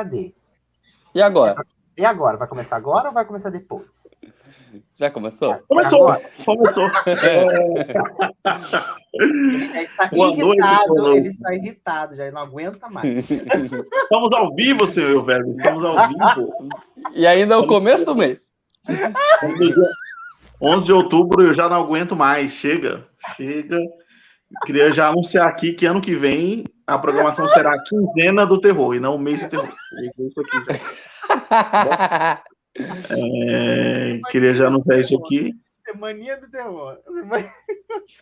cadê? E agora? E agora? Vai começar agora ou vai começar depois? Já começou? Começou, Agora. começou. Ele já está Boa irritado, noite. ele está irritado, já não aguenta mais. Estamos ao vivo, senhor velho. Estamos ao vivo. E ainda é o começo do mês. Estamos no dia 11 de outubro, eu já não aguento mais. Chega, chega. Queria já anunciar aqui que ano que vem a programação será a quinzena do terror e não o mês do terror. Isso aqui já. É, queria já anunciar isso aqui. Semaninha do terror.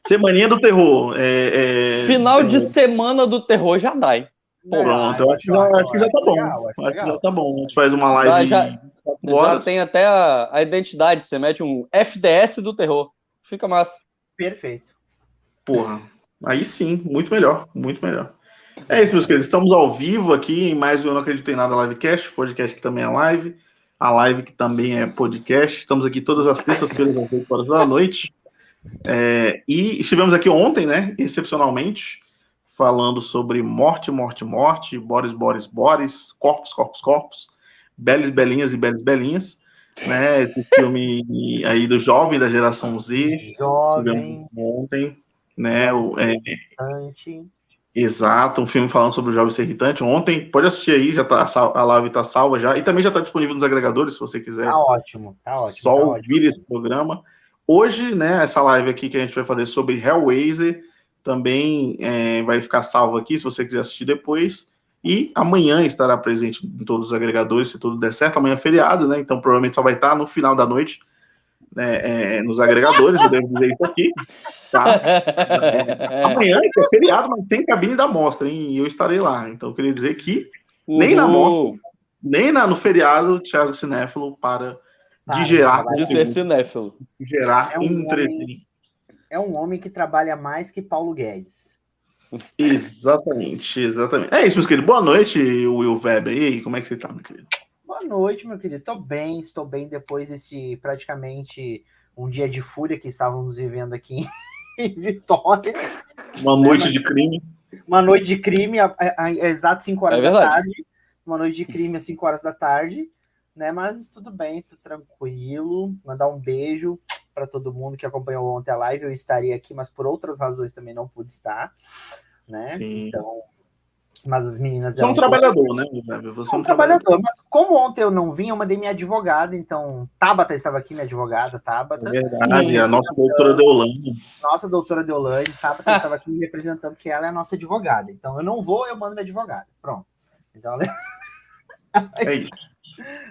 Semaninha do terror. é, é, Final é, de semana do terror já dá, hein? Pronto, eu acho que já, acho que já tá bom. Acho que já tá bom. A gente faz uma live Já- já- tem até a, a identidade. Você mete um FDS do terror. Fica massa. Perfeito. Porra, aí sim, muito melhor, muito melhor. É isso, meus queridos. Estamos ao vivo aqui em mais um Eu Não Acredito em Nada Livecast, podcast que também é live, a live que também é podcast. Estamos aqui todas as terças-feiras às 8 horas da noite. É, e estivemos aqui ontem, né, excepcionalmente, falando sobre morte, morte, morte, Boris, Boris, Boris, corpos, corpos, corpos, beles, belinhas e beles, belinhas, né, esse filme aí do jovem da geração Z, Jovem, ontem, né? O, é. Exato, um filme falando sobre o jovem ser irritante. Ontem, pode assistir aí, já tá, a live tá salva já. E também já tá disponível nos agregadores, se você quiser Tá ótimo, tá ótimo. só tá ouvir esse programa. Hoje, né, essa live aqui que a gente vai fazer sobre Hellraiser também é, vai ficar salvo aqui, se você quiser assistir depois. E amanhã estará presente em todos os agregadores, se tudo der certo. Amanhã é feriado, né? Então provavelmente só vai estar no final da noite né, é, nos agregadores, eu devo dizer isso aqui. Tá? Amanhã que é feriado, mas tem cabine da mostra, hein? E eu estarei lá. Então eu queria dizer que Nem na Uhul. nem na- no feriado o Thiago Cinéfilo para Para de gerar, de De ser cinéfilo. gerar É um entretenimento. É um homem que trabalha mais que Paulo Guedes. Exatamente, exatamente. É isso, meus queridos. Boa noite, Will Weber. E aí, como é que você tá, meu querido? Boa noite, meu querido. Tô bem, estou bem depois desse praticamente um dia de fúria que estávamos vivendo aqui em Vitória. Uma noite de crime. Uma noite de crime, a, a, a exato 5 horas É da tarde. Uma noite de crime às 5 horas da tarde, né? Mas tudo bem, tudo tranquilo. Mandar um beijo para todo mundo que acompanhou ontem a live. Eu estaria aqui, mas por outras razões também não pude estar, né? Sim. Então, mas as meninas Você é um trabalhador, né, Weber? Você é um trabalhador, mas como ontem eu não vim, eu mandei minha advogada, então Tabata estava aqui, minha advogada, Tabata. É verdade, a nossa doutora Deolane. Nossa doutora Deolane, Tabata estava aqui me representando, porque ela é a nossa advogada. Então eu não vou, eu mando minha advogada. Pronto. Então É isso.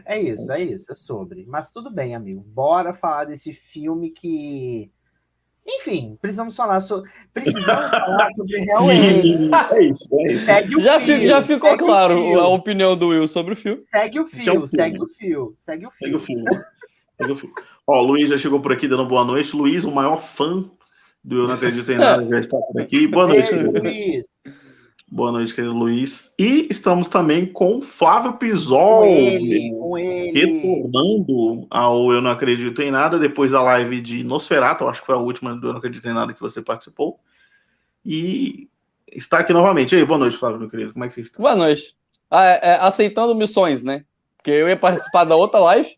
é isso, é isso, é sobre. Mas tudo bem, amigo. Bora falar desse filme que. Enfim, precisamos falar sobre. Precisamos falar sobre Hellraiser. É isso, é isso. Segue o Já, fio, fi- já ficou segue claro fio. a opinião do Will sobre o filme. Segue o é um fio, filme. segue o fio, segue o Pega o fio. Pega o filme. Ó, o Luiz já chegou por aqui dando boa noite. Luiz, o maior fã do Eu Não Acredito em Nada, já está por aqui. Boa noite, Beijo. Luiz. Boa noite, querido Luiz. E estamos também com Flávio Pisol, Com ele, com ele. retornando ao Eu Não Acredito em Nada, depois da live de Nosferatu, acho que foi a última do Eu Não Acredito em Nada que você participou. E está aqui novamente. E aí, boa noite, Flávio, meu querido. Como é que você está? Boa noite. Ah, é, é, aceitando missões, né? Porque eu ia participar da outra live.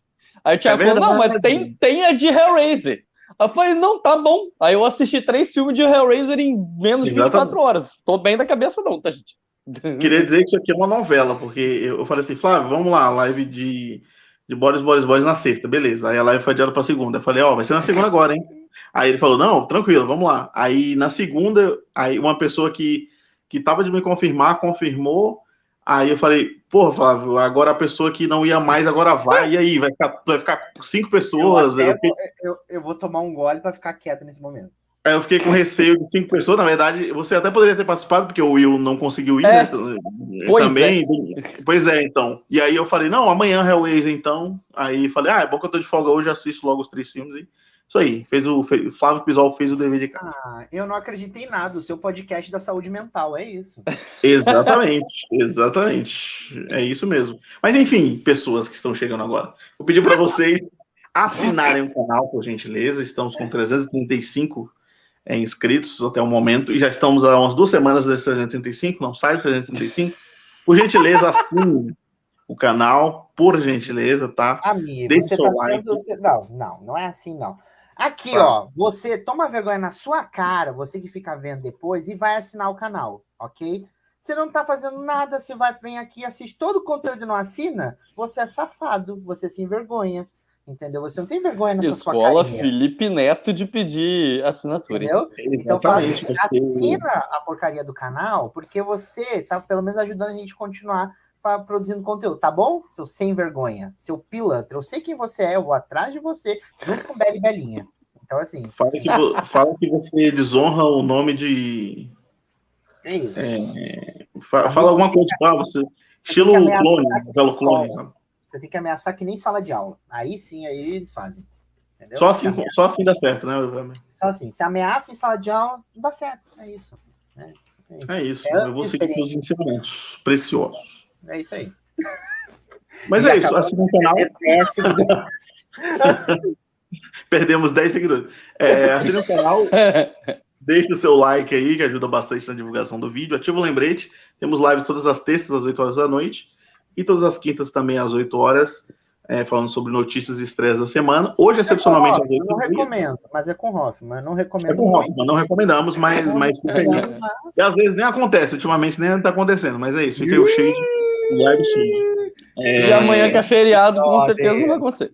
Aí o Thiago É falou: não, mas tem, tem a de Hellraiser. Aí eu falei: não, tá bom. Aí eu assisti três filmes de Hellraiser em menos de Exatamente. 24 horas. Tô bem da cabeça, não, tá, gente? Queria dizer que isso aqui é uma novela, porque eu falei assim, Flávio, vamos lá, live de, de Boris, Boris, Boris na sexta, beleza. Aí a live foi adiada pra segunda. Eu falei, ó, vai ser na segunda agora, hein? Aí ele falou, não, tranquilo, vamos lá. Aí na segunda, aí uma pessoa que, que tava de me confirmar, confirmou. Aí eu falei, pô, Flávio, agora a pessoa que não ia mais, agora vai. E aí, vai ficar, vai ficar cinco Eu, pessoas. até Eu vou, eu, eu vou tomar um gole para ficar quieto nesse momento. Aí eu fiquei com receio de cinco pessoas. Na verdade, você até poderia ter participado, porque o Will não conseguiu ir, É. né? Pois Também. Pois é, então. E aí eu falei, não, amanhã Hellraiser, então. Aí falei, ah, é bom que eu tô de folga hoje, assisto logo os três filmes. E isso aí. Fez o, fez, o Flávio Pisol fez o dever de casa. Ah, eu não acredito em nada. O seu podcast da saúde mental, é isso. Exatamente, exatamente. É isso mesmo. Mas enfim, pessoas que estão chegando agora. Vou pedir para vocês assinarem o canal, por gentileza. Estamos com 335 é, inscritos até o momento e já estamos há umas duas semanas desses 335, não sai dos 335. Por gentileza, assine o canal, por gentileza, tá? Amigo, Deixe você seu tá like. sendo... Não, não, não é assim, não. Aqui, ó, você toma vergonha na sua cara, você que fica vendo depois, e vai assinar o canal, ok? Você não tá fazendo nada, você vai, vem aqui, assiste todo o conteúdo e não assina, você é safado, você se envergonha, entendeu? Você não tem vergonha nessa sua Escola Felipe Neto de pedir assinatura. entendeu? Então fala assim, assina a porcaria do canal, porque você tá pelo menos ajudando a gente a continuar fa- produzindo conteúdo, tá bom? Seu sem vergonha, seu pilantra. Eu sei quem você é, eu vou atrás de você, junto com Beli Belinha. Então, assim, Fala que, fala que você desonra o nome de. é isso. é, fa- fala alguma coisa pra você. Você Estilo clone, belo clone. sabe? Você tem que ameaçar que nem sala de aula. Aí sim, aí eles fazem. Entendeu? Só assim, só assim dá certo, né? Só assim, se ameaça em sala de aula, não dá certo. É isso. É, é isso. É isso. É eu vou seguir os ensinamentos preciosos. É isso aí. Mas E é isso. Assina o canal. É. Perdemos 10 seguidores. É, assine o canal. Deixe o seu like aí, que ajuda bastante na divulgação do vídeo. Ativa o lembrete. Temos lives todas as terças, às 8 horas da noite. E todas as quintas também, às 8 horas, é, falando sobre notícias e estresse da semana. Hoje, excepcionalmente, às É com 8 Hoffman, não recomendo, mas é com Hoffman. Não recomendo É com. Hoffman, não recomendamos, mas, mas mas- E às vezes nem acontece, ultimamente nem tá acontecendo, mas é isso. Fica aí o shade live shade. É, E amanhã que é feriado, com certeza não vai acontecer.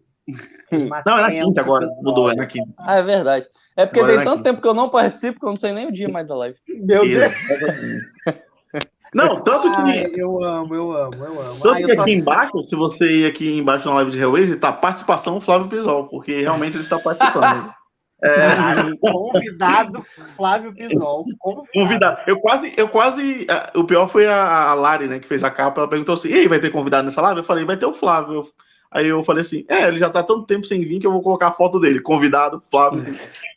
Não, é na quinta agora, mudou, é na quinta. Ah, é verdade. É porque Agora tem é tanto tempo que eu não participo que eu não sei nem o dia mais da live. Meu Deus. Não, tanto que, Ai, eu amo, eu amo, eu amo. tanto Ai, eu que só aqui assisto- embaixo, se você ir aqui embaixo na live de Hellraiser, tá participação Flávio Pisol, porque realmente ele está participando. É, Caralho, Convidado Flávio Pisol. Convidado. convidado. Eu quase, eu quase. ah, O pior foi a, a Lari, né, que fez a capa. Ela perguntou assim: e aí, vai ter convidado nessa live? Eu falei: vai ter o Flávio. Aí eu falei assim: é, ele já tá tanto tempo sem vir que eu vou colocar a foto dele. Convidado, Flávio.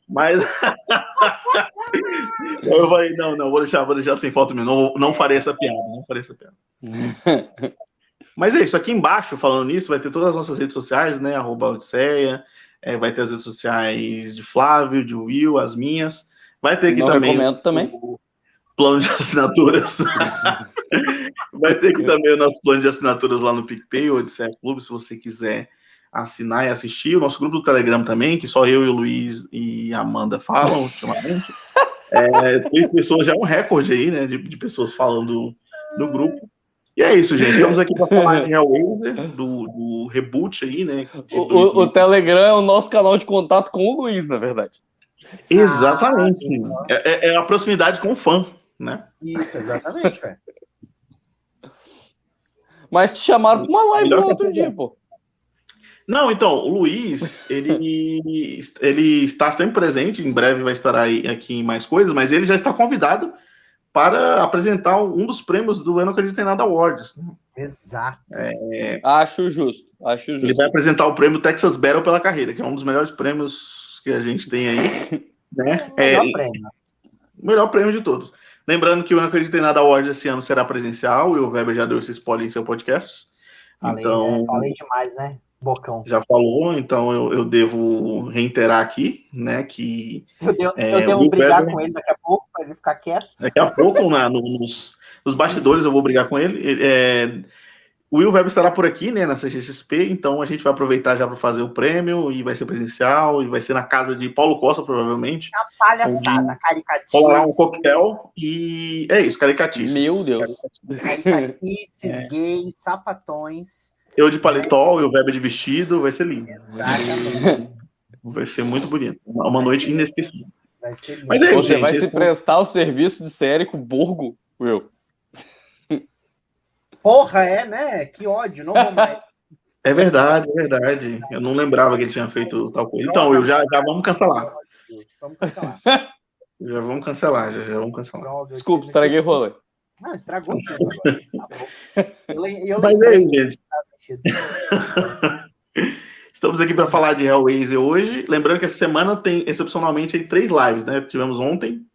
Mas. eu falei: não, não, vou deixar, vou deixar sem foto mesmo. Não, não farei essa piada, não farei essa piada. Mas é isso, aqui embaixo, falando nisso, vai ter todas as nossas redes sociais, né? Arroba Odisseia, é, vai ter as redes sociais de Flávio, de Will, as minhas. Vai ter aqui Não também, também. o plano de assinaturas. vai ter aqui também o nosso plano de assinaturas lá no PicPay, o Odisseia Clube, se você quiser assinar e assistir. O nosso grupo do Telegram também, que só eu e o Luiz e a Amanda falam ultimamente. É, três pessoas já é um recorde aí, né? De, de pessoas falando no grupo. E é isso, gente. Estamos aqui para falar de Hellraiser, do, do reboot aí, né? O, o- o 2000. Telegram é o nosso canal de contato com o Luiz, na verdade. Exatamente. Ah, É, é a proximidade com o fã, né? Isso, exatamente, velho. Mas te chamaram pra uma live no outro dia, pô. Não, então, o Luiz, ele, ele está sempre presente, em breve vai estar aí, aqui em mais coisas, mas ele já está convidado para apresentar um dos prêmios do Eu Não Acredito em Nada Awards. né? Exato. Acho justo. Acho Ele justo. vai apresentar o prêmio Texas Battle pela carreira, que é um dos melhores prêmios que a gente tem aí. Né? É, Melhor prêmio. o melhor prêmio de todos. Lembrando que o Eu Não Acredito em Nada Awards esse ano será presencial, e o Weber já deu esse spoiler em seu podcast. Falei, então, né? Falei demais, né? Bocão. já falou, então eu, eu devo reiterar aqui, né, que Eu devo, É, eu devo o brigar Weber- com ele daqui a pouco, ele ficar quieto. daqui a pouco, na- no- nos, nos bastidores, eu vou brigar com ele. Ele, é, o Will Weber estará por aqui, né, na CGXP, então a gente vai aproveitar já para fazer o prêmio, e vai ser presencial, e vai ser na casa de Paulo Costa, provavelmente. Palhaçada, caricatice. Rolará um coquetel, e é isso, caricatices. Meu Deus. Caricatices, gays, sapatões. Eu de paletó e o Weber de vestido, vai ser lindo. Exatamente. Vai ser muito bonito. Uma, uma noite inesquecível. Vai ser lindo. Mas é isso, Você gente, vai esse se prestar o serviço de série com o Borgo, Will. Porra, é, né? Que ódio, não vou mais. É verdade, é verdade. Eu não lembrava que ele tinha feito tal coisa. Então, eu já, já vamos cancelar. Vamos cancelar. Já vamos cancelar, já, já vamos cancelar. Desculpa, estraguei o rolê. Não, estragou tudo agora. Tá. Eu, eu Mas é lembrei isso, gente. Estamos aqui para falar de Hellraiser hoje. Lembrando que essa semana tem, excepcionalmente, três lives, né? Tivemos ontem,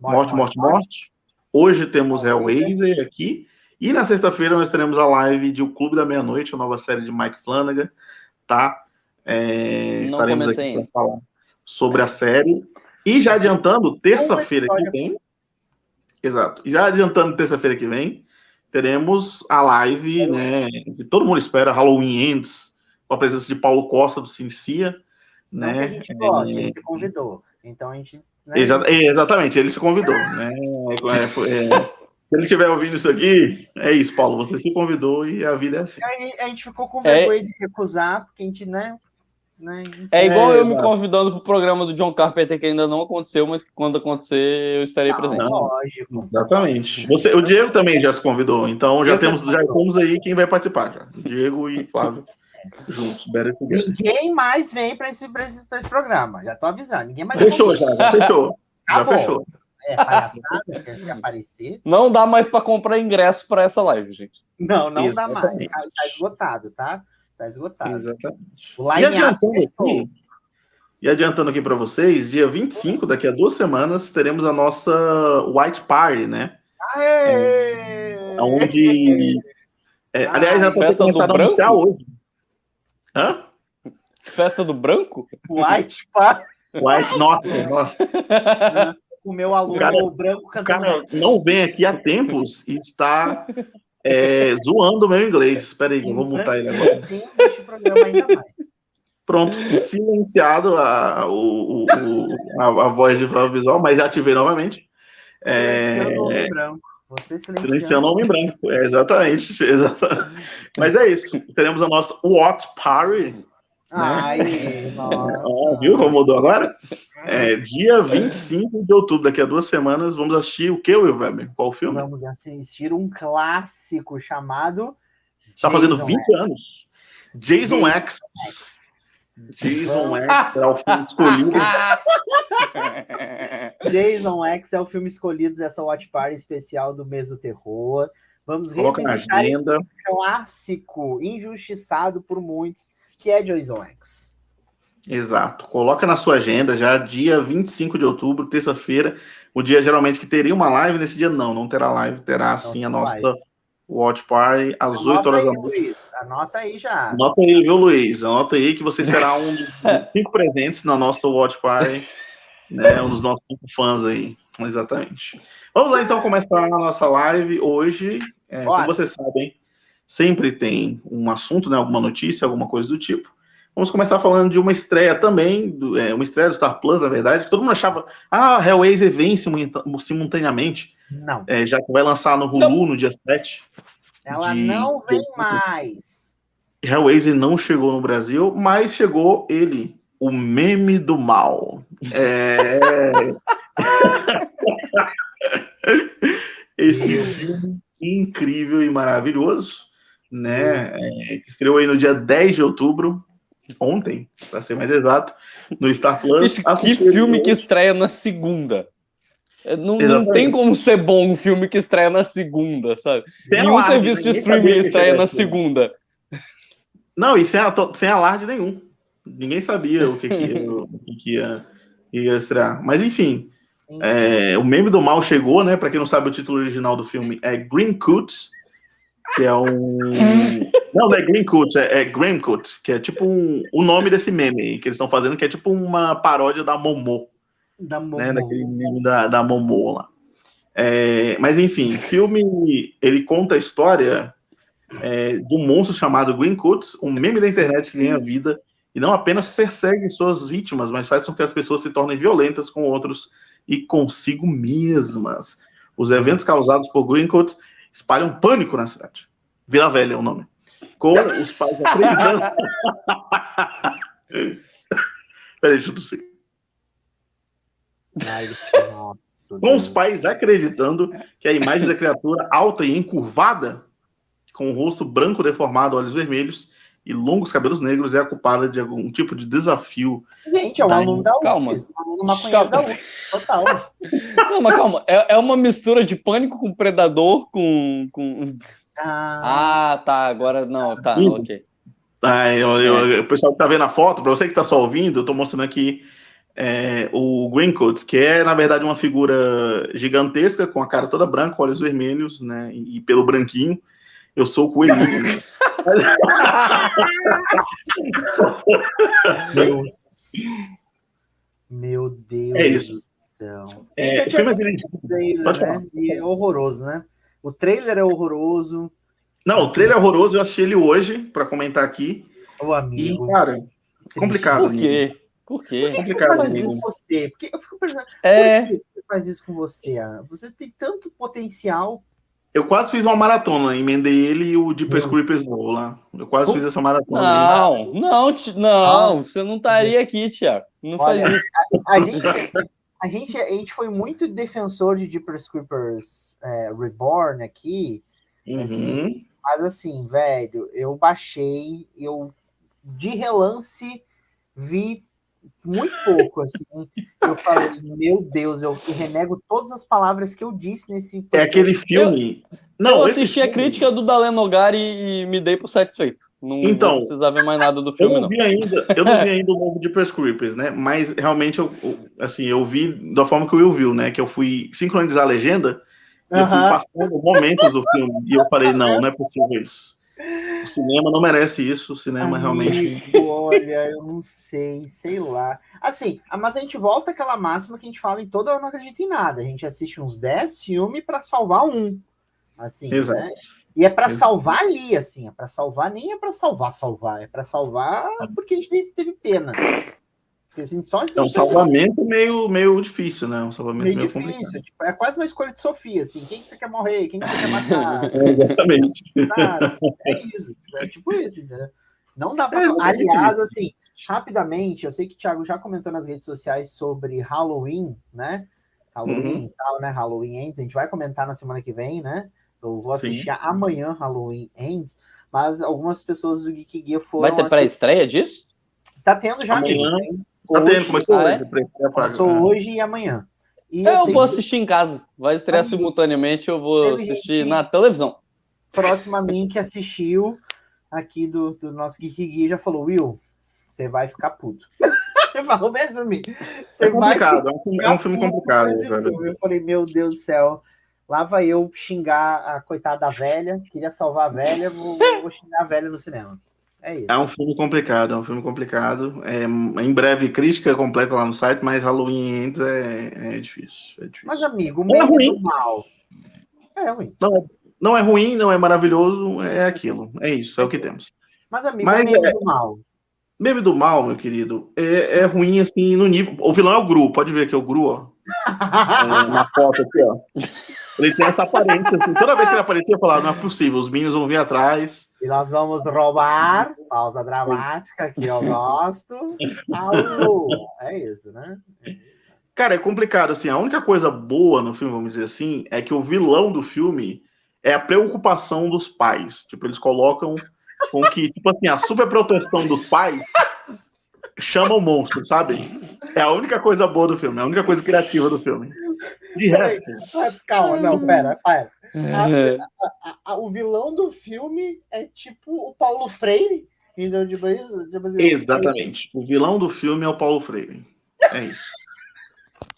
Morte, Morte, Morte. Hoje temos Hellraiser aqui. E na sexta-feira nós teremos a live de O Clube da Meia-Noite, a nova série de Mike Flanagan, tá? É, estaremos aqui para falar sobre a série. E já adiantando, terça-feira que vem. Exato. Já adiantando terça-feira que vem, teremos a live, né, que todo mundo espera, Halloween Ends, com a presença de Paulo Costa do Cinecia, Não né? que a gente gosta, É, ele se convidou. Então a gente. né, exa- é, exatamente, ele se convidou, né? É, foi- é, se ele estiver ouvindo isso aqui, é isso, Paulo, você se convidou e a vida é assim. Aí a gente ficou com É. vergonha de recusar, porque a gente, né? né É igual É, eu me convidando pro programa do John Carpenter, que ainda não aconteceu, mas que quando acontecer eu estarei não, presente. lógico. Exatamente. Você, o Diego também já se convidou, então já Eu temos, já temos aí quem vai participar já. Diego e Flávio juntos. Better together. Ninguém mais vem para esse, pra esse, pra esse programa. Já tô avisando. Ninguém mais Fechou já, já fechou. Já Acabou. fechou. É, palhaçada, quer, quer aparecer. Não dá mais pra comprar ingresso pra essa live, gente. Não, não dá mais. Exatamente. Tá, tá esgotado, tá? Tá esgotado. Exatamente. O E line-up adiantando aqui, e adiantando aqui para vocês, dia 25, daqui a duas semanas, teremos a nossa White Party, né? Aê! Onde. é, aliás, ela pode ter começado a anunciar hoje. Hã? Festa do branco? White Party. White, nossa, nossa. O meu aluno Cara- branco O cantando. cara não vem aqui há tempos e está é, zoando o meu inglês. Espera aí, vou mutar ele agora. Sim, deixa o programa ainda mais. Pronto, silenciado a, o, o- o- a, a voz de Flávio Visual, mas já ativei novamente. É, o homem branco. Você silenciando. silenciando o homem branco. É, exatamente, exatamente. Mas é isso. Teremos a nossa Watch Party. Ai, nossa. Ó, viu como mudou agora? É, dia 25 de outubro, daqui a duas semanas, vamos assistir o que, Will Weber? Qual filme? Vamos assistir um clássico chamado. Tá fazendo Jason 20 anos. Jason X. Jason X é o filme escolhido. Jason X é o filme escolhido dessa Watch Party especial do Meso Terror. Vamos Coloca na revisitar agenda. esse clássico, injustiçado por muitos, que é Jason X. Exato. Coloca na sua agenda já dia 25 de outubro, terça-feira, o dia geralmente que teria uma live, nesse dia não, não terá live, terá sim a nossa live. Watch Party às 8 Anota horas aí, da noite. Luiz. Anota aí já. Anota aí, viu, Luiz? Anota aí que você será um dos cinco presentes na nossa Watch Party, né? Um dos nossos cinco fãs aí. Exatamente. Vamos lá então começar a nossa live hoje. É, como vocês sabem, sempre tem um assunto, né? Alguma notícia, alguma coisa do tipo. Vamos começar falando de uma estreia também, do- é, uma estreia do Star Plus, na verdade, que todo mundo achava, ah, Hellraiser vem simulta- simultaneamente, Não, é, já que vai lançar no Hulu no dia 7. ela de- não vem mais. Hellraiser não chegou no Brasil, mas chegou ele, o meme do mal. É... Esse filme incrível e maravilhoso, né? É, estreou aí no dia 10 de outubro, ontem, para ser mais exato, no Star Plus. Que filme que estreia na segunda. É, Não, não tem como ser bom um filme que estreia na segunda, sabe? sem Nenhum alarde, serviço de streaming estreia na segunda. Não, e sem, sem alarde nenhum. Ninguém sabia o que, que, ia, o que que ia, ia estrear. Mas enfim, é, o meme do mal chegou, né? Pra quem não sabe, o título original do filme é Green Coots, que é um. Não, não é Green Coots, é, é Graham Coot, que é tipo um, o nome desse meme aí que eles estão fazendo, que é tipo uma paródia da Momô, Da Momo. né? Daquele meme da, da Momô lá. É, mas enfim, o filme ele conta a história é, de um monstro chamado Green Coots, um meme da internet que ganha vida e não apenas persegue suas vítimas, mas faz com que as pessoas se tornem violentas com outros e consigo mesmas. Os eventos causados por Green Coots espalham pânico na cidade. Vila Velha é o nome. Com os pais acreditando. Peraí, deixa eu tossir. Ai, nossa, Com os pais acreditando que a imagem da criatura alta e encurvada, com o rosto branco deformado, olhos vermelhos e longos cabelos negros, é a culpada de algum tipo de desafio. Gente, é um aluno da calma. UFES. Um Calma. da UFES. Total. Não, mas calma, é, é uma mistura de pânico com predador com. com... Ah, Ah, tá, agora não, tá, Ih. ok. Ah, eu- eu- O pessoal que tá vendo a foto, para você que tá só ouvindo, eu tô mostrando aqui é, o Greencoat, que é, na verdade, uma figura gigantesca, com a cara toda branca, olhos vermelhos, né? E, e pelo branquinho. Eu sou o coelhinho. né? Deus. Meu Deus É isso. do céu. É, é né? E é horroroso, né? O trailer é horroroso. Não, o trailer é horroroso, eu assisti ele hoje para comentar aqui. Ô, amigo. E, cara, complicado. Por quê? Por quê? Por que, que você complicado, faz isso amigo. com você? Porque eu fico pensando, É. por que você faz isso com você, Ana? Você tem tanto potencial. Eu quase fiz uma maratona, emendei ele e o Deepest Hum. Creepers Bowl lá. Eu quase fiz essa maratona. aí. Não, não, não, você não estaria aqui, Tiago. Não Olha, faz isso. A gente, a gente, a gente foi muito defensor de Deeper Creepers é, Reborn aqui, Uhum. mas assim, velho, eu baixei, eu de relance vi muito pouco, assim. Eu falei, meu Deus, eu renego todas as palavras que eu disse nesse. É aquele filme. eu esse assisti a filme- crítica do Dalen Nogari e me dei por satisfeito. Não, Então, não precisava ver mais nada do Eu filme, não não. vi ainda, eu não vi ainda o novo Deepest Creepers, né? Mas realmente eu, eu- assim, eu vi da forma que o Will viu, né? Que eu fui sincronizar a legenda e eu fui passando momentos do filme e eu falei, não, não é possível isso. O cinema não merece isso, o cinema realmente. Amigo, Olha, eu não sei, sei lá. Assim, ah, mas a gente volta àquela máxima que a gente fala em toda Eu não acredito em nada. A gente assiste uns 10 filmes pra salvar um. Assim, Exato. né? E é Exato. salvar ali, assim, é pra salvar, nem é pra salvar, salvar, é pra salvar porque a gente teve, teve pena. Porque, assim, só É um salvamento meio, meio difícil, né? Um salvamento meio meio, difícil. Tipo, é quase uma escolha de Sofia, assim. Quem que você quer morrer? Quem que você quer matar? É, exatamente. É isso. É tipo isso, entendeu? Não dá pra. É, Aliás, assim, rapidamente, eu sei que o Thiago já comentou nas redes sociais sobre Halloween, né? Halloween Uhum. e tal, né? Halloween Ends. A gente vai comentar na semana que vem, né? Eu vou Sim. assistir amanhã Halloween Ends, mas algumas pessoas do Geek Gear foram. Vai ter assi- pré-estreia disso? Tá tendo já, amigo. Amanhã Tem Tá hoje, tendo, começou ah, é? hoje. pra- Começou hoje e amanhã. E É, eu sei vou que assistir em casa. Vai estrear Amigo, simultaneamente, eu vou teve assistir gente- na televisão. próximo a mim que assistiu aqui do, do nosso Geek Gear já falou: Will, você vai ficar puto. Ele falou mesmo pra mim. Você É vai complicado, é um filme, é um complicado, filme. Eu falei, meu Deus do céu. Lá vai eu xingar a coitada da velha. Queria salvar a velha, vou, vou xingar a velha no cinema. É isso. É um filme complicado, é um filme complicado. É, em breve, crítica completa lá no site, mas Halloween Ends é, é difícil. É difícil. Mas, amigo, o Não é meio ruim. do mal. É ruim. Não é ruim, não é maravilhoso, é aquilo. É isso, é o que temos. Mas, amigo, Mas o meio é- do mal. Meme do mal, meu querido, é, é ruim assim no nível. O vilão é o Gru, pode ver que é o Gru, ó. É, na foto aqui, ó. Ele tem essa aparência, assim. Toda vez que ele aparecia, eu falava, não é possível, os Minions vão vir atrás. E nós vamos roubar. Pausa dramática que eu gosto. É isso, né? Cara, é complicado, assim. A única coisa boa no filme, vamos dizer assim, é que o vilão do filme é a preocupação dos pais. Tipo, eles colocam com que, tipo assim, a superproteção dos pais chama o monstro, sabe? É a única coisa boa do filme, é a única coisa criativa do filme. De resto, Calma, não, pera, pera. É. A- a- o vilão do filme é tipo o Paulo Freire. Então, tipo, isso, tipo assim, exatamente. O vilão do filme é o Paulo Freire. É isso.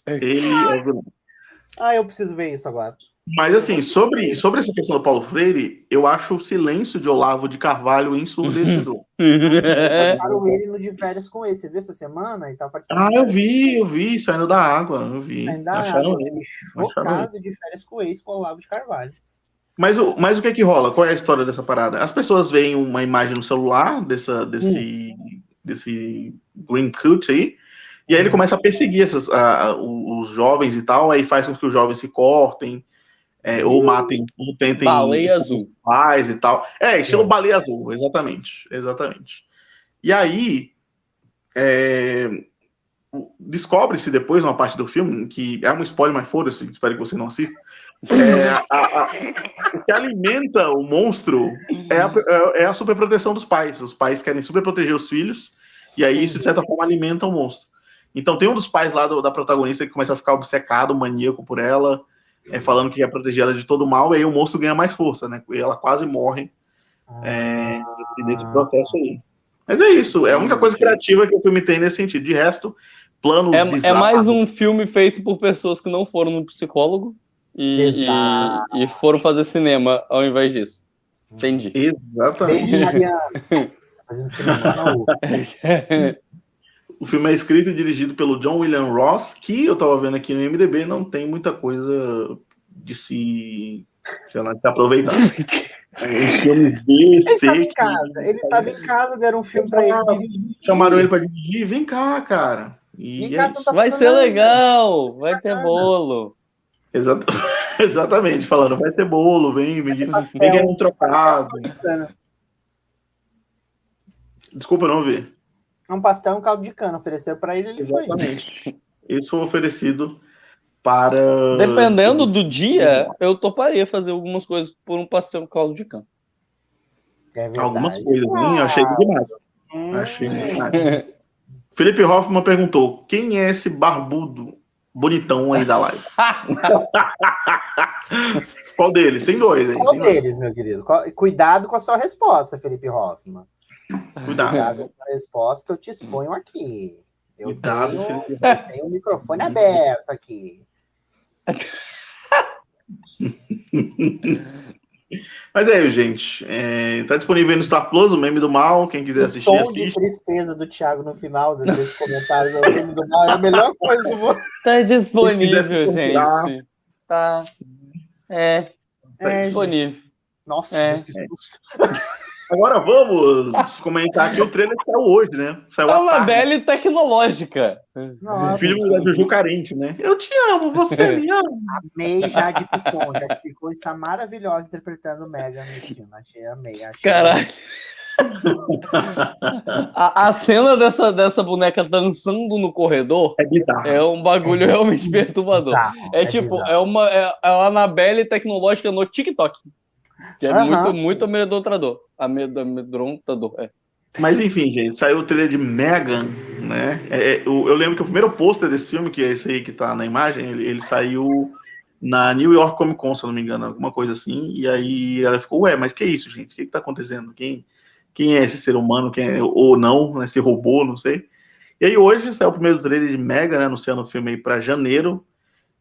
Ele é o vilão. Ah, eu preciso ver isso agora. Mas assim, sobre, sobre essa questão do Paulo Freire, eu acho o silêncio de Olavo de Carvalho ensurdecedor. Passaram ele no de férias com esse. Você viu essa semana? E tava Ah, eu vi, eu vi, saindo da água, eu vi. Ainda Acharam eu ele. fiquei chocado de férias com esse com o Olavo de Carvalho. Mas, o- mas o que é que rola? Qual é a história dessa parada? As pessoas veem uma imagem no celular dessa, desse, desse Green Cut aí, e aí ele Hum. começa a perseguir essas, a- a- os jovens e tal, aí faz com que os jovens se cortem, é, ou matem, ou tentem Baleia azul. pais e tal. É, estilo É. baleia azul, exatamente. Exatamente. E aí é, descobre-se depois, numa parte do filme, que é um spoiler, mas foda-se, espero que você não assista. é, a- a- o que alimenta o monstro é a, é a superproteção dos pais. Os pais querem superproteger os filhos, e aí isso, de certa forma, alimenta o monstro. Então tem um dos pais lá do- da protagonista que começa a ficar obcecado, maníaco por ela, é, falando que quer proteger ela de todo mal, e aí o monstro ganha mais força, né? E ela quase morre é, nesse processo aí. Mas é isso, é a única coisa criativa que o filme tem nesse sentido. De resto, planos É, é mais um filme feito por pessoas que não foram no psicólogo e, e, e foram fazer cinema ao invés disso. Entendi. Exatamente. Beijo, Mariana. Fazendo cinema na. O filme é escrito e dirigido pelo John William Ross, que eu tava vendo aqui no MDB, não tem muita coisa de se Se tá aproveitando. Em filme B, Ele C. tava em que- casa, ele tava em casa, deram um filme pra ele. Chamaram ele pra dirigir. Vem cá, cara. E é tá Vai ser legal, vai ter Bacana. bolo. Exata- Exatamente, falando, vai ter bolo, vem, vem, vem pastel. ganhar um trocado. Bacana. Desculpa, eu não vi. Um pastel e um caldo de cana. Ofereceram pra ele, ele foi. Exatamente. Isso foi oferecido para. Dependendo do dia, eu toparia fazer algumas coisas por um pastel no caldo de cana. É. Algumas coisas, hein? Eu achei demais. Hum, Achei demais. Felipe Hoffman perguntou: quem é esse barbudo bonitão aí da live? Qual deles? Tem dois, hein? Qual Tem dois. deles, meu querido? Cuidado com a sua resposta, Felipe Hoffman. Cuidado. Cuidado a resposta que eu te exponho aqui. Eu Cuidado, tenho, eu tenho o microfone aberto aqui. Mas é, gente. É, tá disponível aí no Star Plus, o meme do mal. Quem quiser O assistir, tom de assiste. tristeza do Thiago no final de- desse comentário do filme do mal é a melhor coisa do mundo. Tá disponível, gente. Tá. É. É, disponível. Nossa, É. Deus, que susto. Agora vamos comentar aqui o trailer que saiu hoje, né? Saiu tarde. Annabelle tecnológica. O Nossa, filme da Juju Carente, né? Eu te amo, você me ama. amei Jade Picon. Jade Picon está maravilhosa interpretando Megan nesse filme. Achei, amei. Achei. Caralho. A, a cena dessa, dessa boneca dançando no corredor É bizarro. é um bagulho realmente perturbador. Bizarro, É, tipo, bizarro. é uma é, é a Annabelle tecnológica no TikTok. Que é Aham. muito, muito amedrontador. Amed- Amedrontador, é. Mas enfim, gente, saiu o trailer de Megan, né? É, é, o- eu lembro que o primeiro pôster desse filme, que é esse aí que tá na imagem, ele, ele saiu na New York Comic Con, se eu não me engano, alguma coisa assim. E aí ela ficou, ué, mas que isso, gente? O que, que tá acontecendo? Quem, quem é esse ser humano? Quem é, ou não, né? esse robô, não sei. E aí hoje saiu o primeiro trailer de Megan, né? Anunciando o filme aí pra janeiro.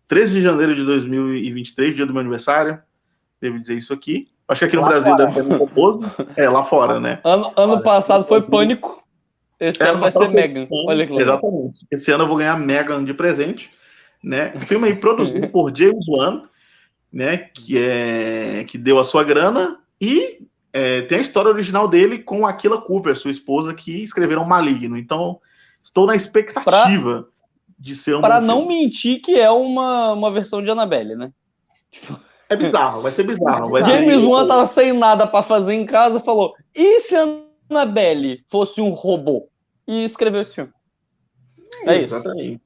13 de janeiro de 2023, dia do meu aniversário. Devo dizer isso aqui. Acho que aqui no Lá Brasil fora. deve ter muito 12. É, lá fora, né? Ano, ano Olha, passado foi Pânico. Esse É, ano vai ser Megan. Olha que legal. Exatamente. Esse ano eu vou ganhar Megan de presente, né? Filme aí produzido por James Wan, né? Que é que deu a sua grana e é, tem a história original dele com a Aquila Cooper, sua esposa, que escreveram Maligno. Então estou na expectativa de ser um. Pra bom não filme. mentir que é uma, uma versão de Annabelle, né? É bizarro, vai ser bizarro. Vai. James Wan tava sem nada pra fazer em casa, falou: e se Annabelle fosse um robô? E escreveu esse filme. É isso. Exatamente.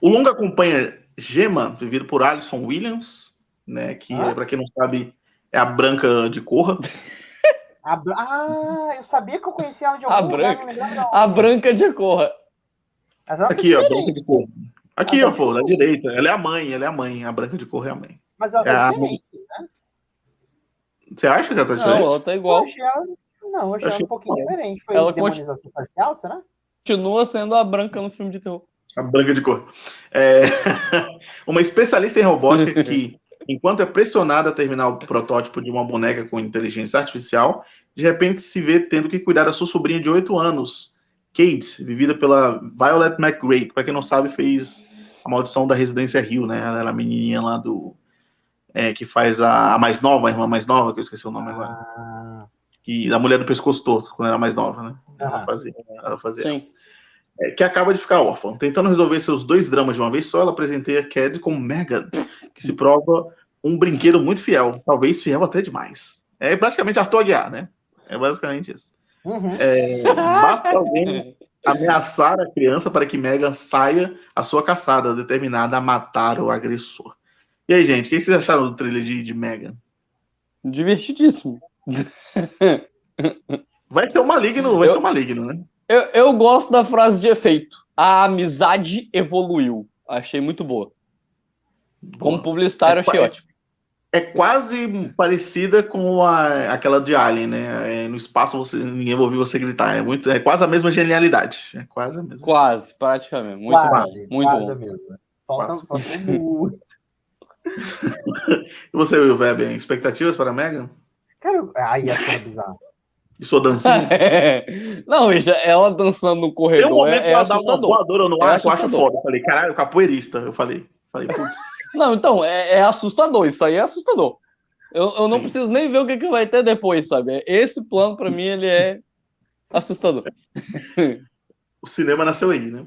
O longa acompanha Gema, vivido por Alison Williams, né? Que, Ah. pra quem não sabe, é a branca de Corra. A Ah, eu sabia que eu conhecia ela de A algum lugar, branca. lembrava não. A Branca de Corra. Aqui, ó, branca de cor. Aqui, ó, pô, da diferente. direita. Ela é a mãe, ela é a mãe. A branca de cor é a mãe. Mas ela É tá a- diferente. Você acha que ela tá Não, diferente? ela tá Eu igual. achei ela... Não, eu achei ela Achei um pouquinho diferente. Foi Ela demonização facial, será? Continua sendo a branca no filme de terror. A branca de cor. É... uma especialista em robótica que, enquanto é pressionada a terminar o protótipo de uma boneca com inteligência artificial, de repente se vê tendo que cuidar da sua sobrinha de 8 anos, Kate, vivida pela Violet McGray, que, pra quem não sabe, fez a maldição da Residência Rio, né? Ela era a menininha lá do. É, que faz a, a mais nova, a irmã mais nova, que eu esqueci o nome agora. Ah, E a mulher do pescoço torto, quando era mais nova, né? Ela fazia. Ela fazia. Sim. É, que acaba de ficar órfã. Tentando resolver seus dois dramas de uma vez só, ela presenteia Cad com Megan, que se prova um brinquedo muito fiel, talvez fiel até demais. É praticamente Arthur Aguiar, né? É basicamente isso. uhum. É, basta alguém ameaçar a criança para que Megan saia à sua caçada, determinada a matar o agressor. E aí, gente, o que vocês acharam do trailer de, de Megan? Divertidíssimo. Vai ser um maligno, vai Eu- ser um maligno, né? Eu, eu gosto da frase de efeito. A amizade evoluiu. Achei muito boa. Como publicitário, É, achei é- ótimo. é quase parecida com a, aquela de Alien, né? É, no espaço você, ninguém vai ouvir você gritar. É, muito, é quase a mesma genialidade. É quase a mesma. Quase, praticamente. Muito quase, bom. Muito quase bom. mesmo. Falta, Quase. falta muito. E você, Will Weber, expectativas para a Megan? Cara, aí ia ser bizarro. E sua dancinha? Não, veja, ela dançando no Tem um corredor momento é, que é ela dá uma assustador. voadora no É ar que eu acho foda. Eu falei, caralho, capoeirista. Eu falei, falei, putz. Não, então, é, é assustador. Isso aí é assustador. Eu, eu não Sim. preciso nem ver o que, que vai ter depois, sabe? Esse plano, pra mim, ele é assustador. O cinema nasceu aí, né?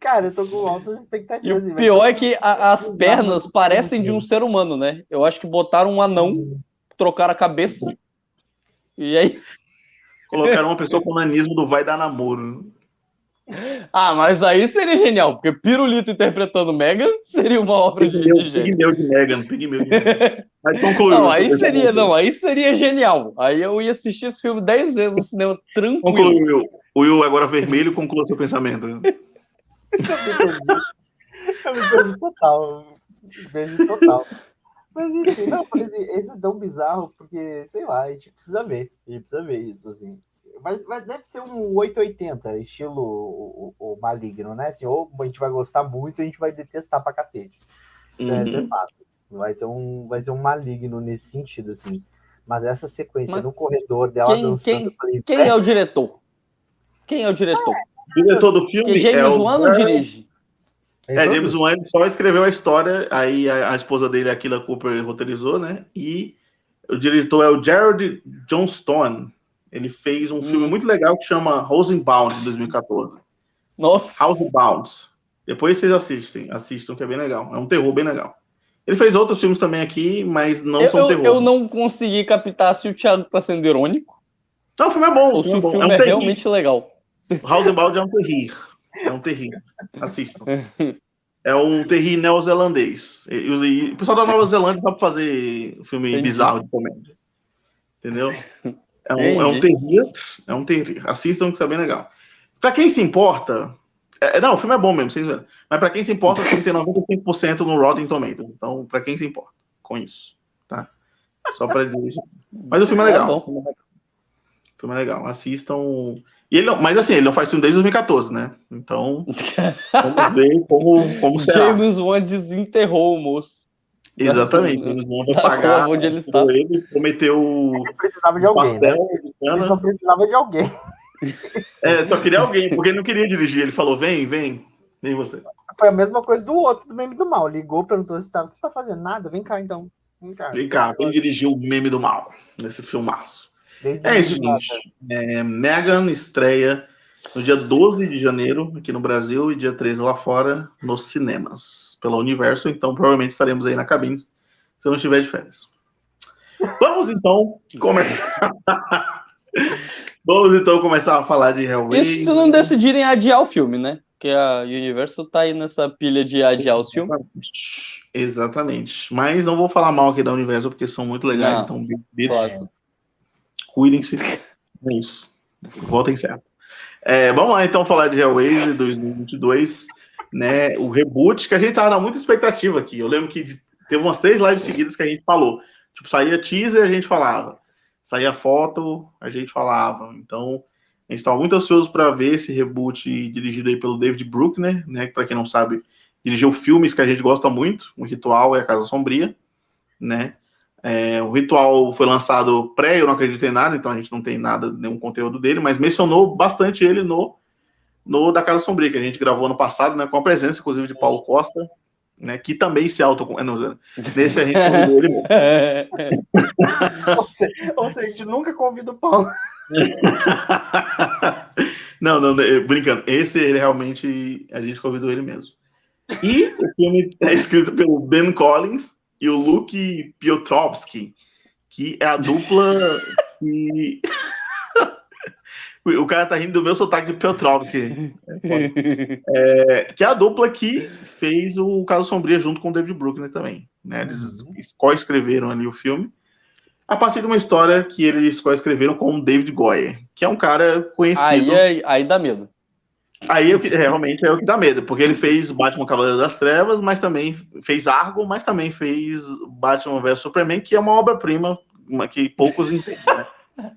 Cara, eu tô com altas E expectativas. assim, o vai pior é que a- as pernas parecem de um ser humano, né? Eu acho que botaram um anão, Sim. trocaram a cabeça. E aí. Colocaram uma pessoa com nanismo do vai dar namoro. Ah, mas aí seria genial, porque Pirulito interpretando Megan seria uma obra de, Pigmeu, de gênio. pigmeu de Megan, pigmeu de Megan. Mas concluiu. Não, aí seria, não, aí seria genial. Aí eu ia assistir esse filme dez vezes no cinema tranquilo. Concluiu. O Will agora vermelho conclua seu pensamento. Eu me perdi. Total. Me perdi total. Mas enfim, não, esse é tão bizarro, porque, sei lá, a gente precisa ver. A gente precisa ver isso, assim. Mas, mas deve ser um 880, estilo o, o- o maligno, né? Assim, ou a gente vai gostar muito, ou a gente vai detestar pra cacete. Isso, é, é Uhum. fato. Vai ser, um, vai ser um maligno nesse sentido, assim. Mas essa sequência Mas no corredor dela quem- dançando, quem- falei, Quem é o diretor? Quem é o diretor? O diretor do filme Porque James é o Wan não dirige. É, James Wan só escreveu a história, aí a, a esposa dele, a Kila Cooper, roteirizou, né? E o diretor é o Jared Johnstone. Ele fez um Hum. filme muito legal que chama Rosenbaum, de 2014. Nossa. Housebound. Depois vocês assistem, assistam, que é bem legal. É um terror bem legal. Ele fez outros filmes também aqui, mas não Eu, são terror. eu não consegui captar se o Thiago tá sendo irônico Não, o filme é bom. O filme é bom. filme é um é terrível. realmente legal. Housebound é um terrir. É um terrir. Assistam. É um terrir neozelandês. E- o pessoal da Nova Zelândia sabe fazer filme Entendi. bizarro de comédia. Entendeu? É um, é um terrir. É um terrir. Assistam que tá bem legal. Pra quem se importa. é- não, o filme é bom mesmo, vocês verem. Mas pra quem se importa, o filme tem 95% no Rotten Tomatoes. Então, pra quem se importa com isso. Tá? Só pra dizer. Mas o filme é legal. bom. O filme é legal. Assistam. E ele não, mas assim, ele não faz filme desde 2014, né? Então, vamos ver como, como será. James Wan desenterrou o moço. Exatamente. Eles vão Tá pagar. onde ele está. Ele prometeu Ele precisava de alguém, né? pastel de Ele só precisava de alguém. É, só queria alguém, porque ele não queria dirigir. Ele falou: vem, vem, vem você. Foi a mesma coisa do outro, do meme do mal. Ligou, perguntou se tava, o que você tá fazendo? Nada, vem cá então. Vem cá. Vem cá, quem dirigiu o meme do mal nesse filmaço? Desde É isso, gente. É, Megan estreia no dia 12 de janeiro aqui no Brasil e dia 13 lá fora nos cinemas pela Universo. Então, provavelmente estaremos aí na cabine se eu não estiver de férias. Vamos então começar. Vamos então começar a falar de Hellraiser. Isso se não decidirem adiar o filme, né? Porque a Universal tá aí nessa pilha de adiar os filmes. Exatamente. Mas não vou falar mal aqui da Universo porque são muito legais. Não, então, Claro. cuidem-se. É isso. Votem certo. É, vamos lá então falar de Hellraiser 2022, né? O reboot que a gente tava na muita expectativa aqui. Eu lembro que teve umas três lives seguidas que a gente falou. Tipo, saía teaser, a gente falava. Saía foto, a gente falava. Então, a gente estava muito ansioso para ver esse reboot dirigido aí pelo David Bruckner, né? Que para quem não sabe, dirigiu filmes que a gente gosta muito, O Ritual e A Casa Sombria, né? É, o Ritual foi lançado pré, eu não acredito em nada, então a gente não tem nada, nenhum conteúdo dele, mas mencionou bastante ele no, no Da Casa Sombria, que a gente gravou ano passado, né? Com a presença, inclusive, de Paulo Costa, né? Que também se auto... não, Nesse a gente convidou ele mesmo. Ou seja, ou seja, a gente nunca convida o Paulo. não, não, não, brincando. Esse ele realmente a gente convidou ele mesmo. E o filme é escrito pelo Ben Collins e o Luke Piotrowski, que é a dupla que. O cara tá rindo do meu sotaque de Piotrowski. É, que é a dupla que fez o Caso Sombria junto com o David Bruckner também. Né? Eles co-escreveram ali o filme a partir de uma história que eles co-escreveram com o David Goyer, que é um cara conhecido. aí, é- aí dá medo. Aí é que, realmente é o que dá medo, porque ele fez Batman Cavaleiro das Trevas, mas também fez Argo, mas também fez Batman vs Superman, que é uma obra-prima que poucos entendem, né?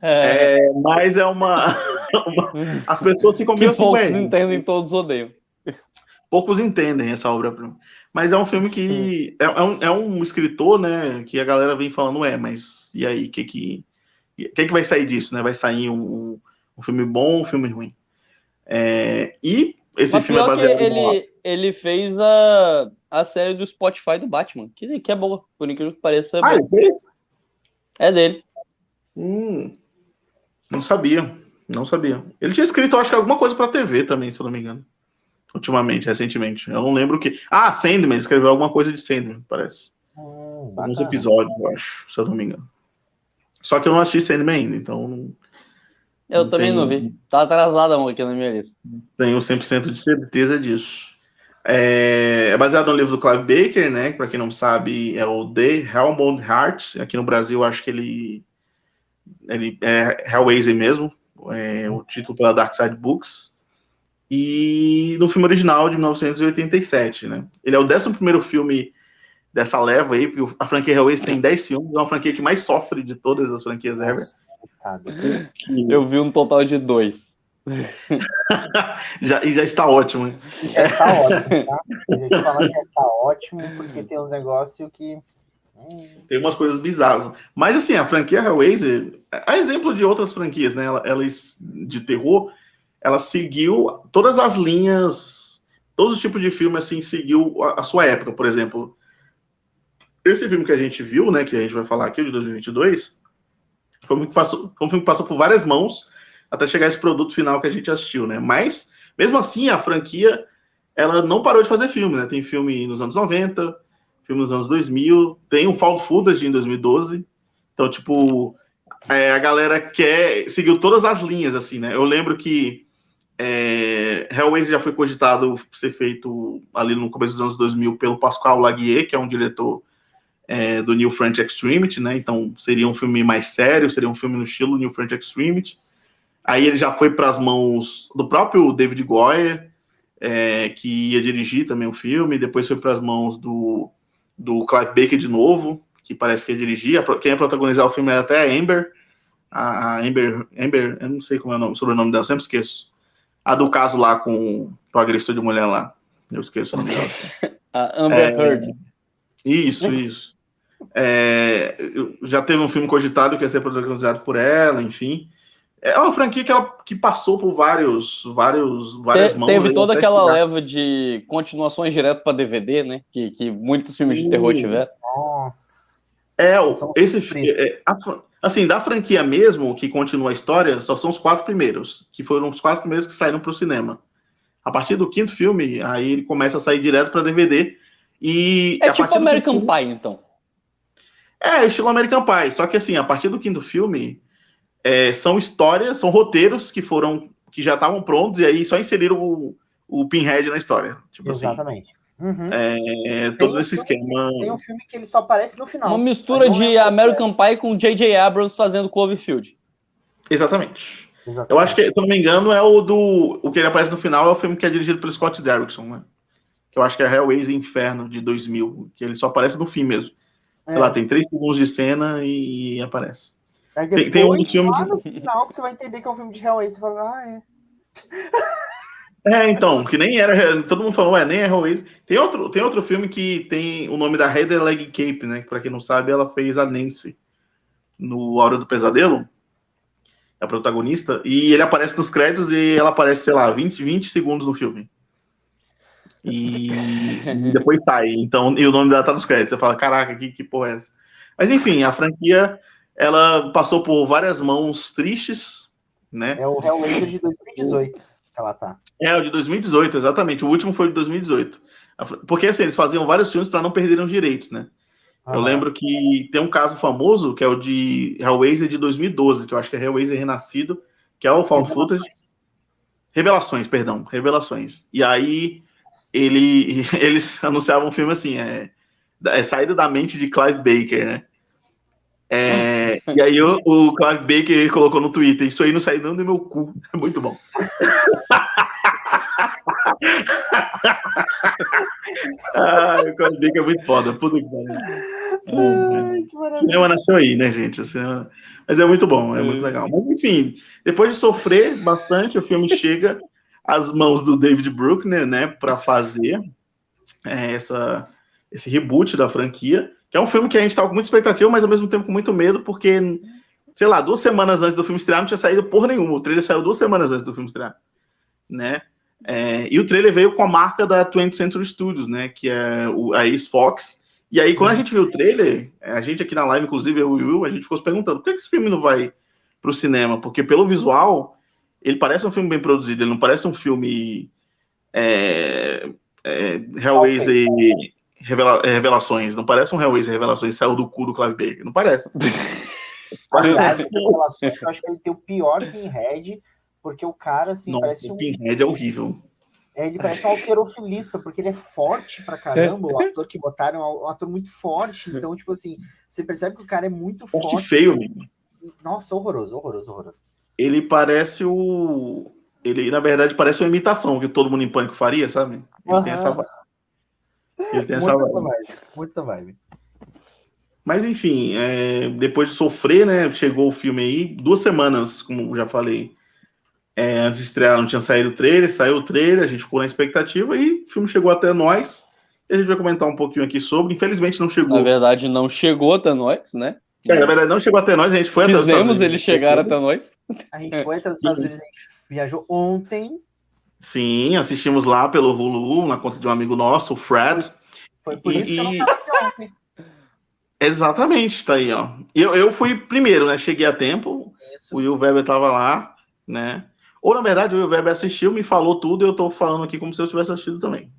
É, É, mas é uma, uma- As pessoas ficam que meio assim, poucos ué, entendem, todos odeiam. poucos entendem essa obra-prima. Mas é um filme que. É, é um, é um escritor, né? Que a galera vem falando, é, mas e aí, o que que. Que, que vai sair disso, né? Vai sair um, um filme bom ou um filme ruim? É, e esse Mas filme é baseado ele, ele fez a, a série do Spotify do Batman, que, que é boa, por incrível que pareça. É, Ah, ele fez? é dele. Hum, não sabia. Não sabia. Ele tinha escrito, eu acho que alguma coisa pra TV também, se eu não me engano. Ultimamente, recentemente. Eu não lembro o que. Ah, Sandman, escreveu alguma coisa de Sandman, parece. Hum, Alguns episódios, eu acho, se eu não me engano. Só que eu não assisti Sandman ainda, então não Eu Não também tem- não vi. Tá atrasada aqui na minha lista. tenho 100% de certeza disso. É, é baseado no livro do Clive Baker, né? Para quem não sabe, é o The Hellbound Heart. Aqui no Brasil, acho que ele, ele é Hellraiser mesmo, é o título pela Dark Side Books. E no filme original de 1987, né? Ele é o 11 filme dessa leva aí, porque a franquia Hellraiser tem 10 filmes, é uma franquia que mais sofre de todas as franquias ever. Eu vi um total de dois. Já, e já está ótimo, hein? E Já está ótimo, tá? A gente fala que já está ótimo, porque tem uns negócios que. Tem umas coisas bizarras. Mas assim, a franquia Hellraiser, a exemplo de outras franquias, né? ela- Elas de terror, ela seguiu todas as linhas, todos os tipos de filme assim seguiu a, a sua época, por exemplo. Esse filme que a gente viu, né, que a gente vai falar aqui, de 2022, foi um filme que passou, um filme que passou por várias mãos até chegar esse produto final que a gente assistiu, né? Mas mesmo assim, a franquia ela não parou de fazer filme, né? Tem filme nos anos 90, filme nos anos 2000, tem um Found Footage em 2012. Então, tipo, é, a galera quer seguiu todas as linhas assim, né? Eu lembro que é, Hellraiser já foi cogitado ser feito ali no começo dos anos 2000 pelo Pascal Laguier, que é um diretor é, do New French Extremity, né? Então seria um filme mais sério, seria um filme no estilo New French Extremity. Aí ele já foi para as mãos do próprio David Goyer, é, que ia dirigir também o filme. Depois foi para as mãos do, do Clive Baker de novo, que parece que ia dirigir. Quem ia protagonizar o filme era até a Amber. A, Amber, Amber, eu não sei como é o nome, sobrenome dela, eu sempre esqueço. A do caso lá com, com o agressor de mulher lá. Eu esqueço o nome dela. A Amber É, Heard. Isso, isso. É, já teve um filme cogitado que ia ser protagonizado por ela, enfim. É uma franquia que, ela, que passou por vários, vários, várias Te- mãos. teve aí, toda aquela chegar. leva de continuações direto pra DVD, né? Que, que muitos filmes de Sim. terror tiveram. Nossa. É, o- São esse fritos. é, assim, da franquia mesmo, que continua a história, só são os quatro primeiros, que foram os quatro primeiros que saíram para o cinema. A partir do quinto filme, aí ele começa a sair direto para DVD. E É a tipo American quinto- Pie, então. É, estilo American Pie. Só que assim, a partir do quinto filme, é, são histórias, são roteiros que foram, que já estavam prontos e aí só inseriram o, o Pinhead na história. Tipo assim, Exatamente. Uhum. é, todo um esse filme- esquema. Tem um filme que ele só aparece no final. Uma mistura de lembro American Pie com J.J. Abrams fazendo Cloverfield. Exatamente. Exatamente. Eu acho que, se eu não me engano, é o do. O que ele aparece no final é o filme que é dirigido pelo Scott Derrickson, né? Que eu acho que é Hellraiser Inferno de 2000, que ele só aparece no fim mesmo. Sei É. lá, tem três segundos de cena e, aparece. Aí tem- tem um depois, filme lá que- no final, que você vai entender que é um filme de Hellraiser. Você fala, ah, é. É, então, que nem era. Todo mundo falou, é, nem é Hellraiser. Tem outro, tem outro filme que tem o nome da Heather Leg Cape, né? Que pra quem não sabe, ela fez a Nancy no Hora do Pesadelo. É a protagonista. E ele aparece nos créditos e ela aparece, sei lá, 20, 20 segundos no filme. E, e depois sai. Então, e o nome dela tá nos créditos. Você fala, caraca, que, que porra é essa? Mas enfim, a franquia ela passou por várias mãos tristes, né? É o Hellraiser de 2018 que ela tá. É, o de 2018, exatamente. O último foi de 2018. A fr- Porque assim, eles faziam vários filmes para não perderem os direitos, né? Eu Aham. lembro que tem um caso famoso, que é o de Hellraiser de 2012, que eu acho que é Hellraiser Renascido, que é o Revelações. Footage. Revelações, perdão, Revelações. E aí ele, eles anunciavam um filme assim, é, é Saída da Mente de Clive Baker, né? É, e aí o, o Clive Baker colocou no Twitter, isso aí não sai não do meu cu. É muito bom. ah, o Clive Baker é muito foda, puta que pariu. Ai, que O maravilha. cinema nasceu aí, né, gente? O cinema- Mas é muito bom, é muito legal. Mas, enfim, depois de sofrer bastante, o filme chega às mãos do David Bruckner, né, para fazer é, essa, esse reboot da franquia, é um filme que a gente tava com muita expectativa, mas ao mesmo tempo com muito medo, porque, sei lá, duas semanas antes do filme estrear não tinha saído porra nenhuma. O trailer saiu duas semanas antes do filme estrear, né? É, e o trailer veio com a marca da 20th Century Studios, né? Que é o, a ex-Fox. E aí, quando a gente viu o trailer, a gente aqui na live, inclusive eu e o Will, a gente ficou se perguntando por que esse filme não vai para o cinema? Porque pelo visual, ele parece um filme bem produzido, ele não parece um filme é, é, Hellraiser revela, é, Revelações, não parece um Hellraiser Revelações saiu do cu do Clive Baker, não parece. Aliás, eu acho que ele tem o pior pinhead, porque o cara, assim, Nossa, parece o um... Pinhead é horrível. É, ele parece um alterofilista, porque ele é forte pra caramba. O ator que botaram é um ator muito forte. Então, tipo assim, você percebe que o cara é muito Forte forte. feio, amigo. Nossa, horroroso, horroroso, horroroso. Ele parece o. Ele, na verdade, parece uma imitação que todo mundo em pânico faria, sabe? Ele tem Aham. essa. Ele tem essa Muito vibe. vibe. Muito essa vibe. Mas enfim, é, depois de sofrer, né? Chegou o filme aí, duas semanas, como já falei. é, antes de estrear, não tinha saído o trailer, saiu o trailer, a gente ficou na expectativa e o filme chegou até nós. E a gente vai comentar um pouquinho aqui sobre. Infelizmente não chegou. Na verdade, não chegou até nós, né? É, na verdade, não chegou até nós, a gente foi até os Estados Fizemos eles chegar até nós. A gente foi até os Estados Unidos, a gente viajou ontem. Sim, assistimos lá pelo Hulu, na conta de um amigo nosso, o Fred. Foi por E- isso que eu não tava aqui ontem. Exatamente, tá aí, ó. Eu, eu fui primeiro, né? Cheguei a tempo, Isso. o Will Weber tava lá, né? Ou, na verdade, o Will Weber assistiu, me falou tudo e eu tô falando aqui como se eu tivesse assistido também.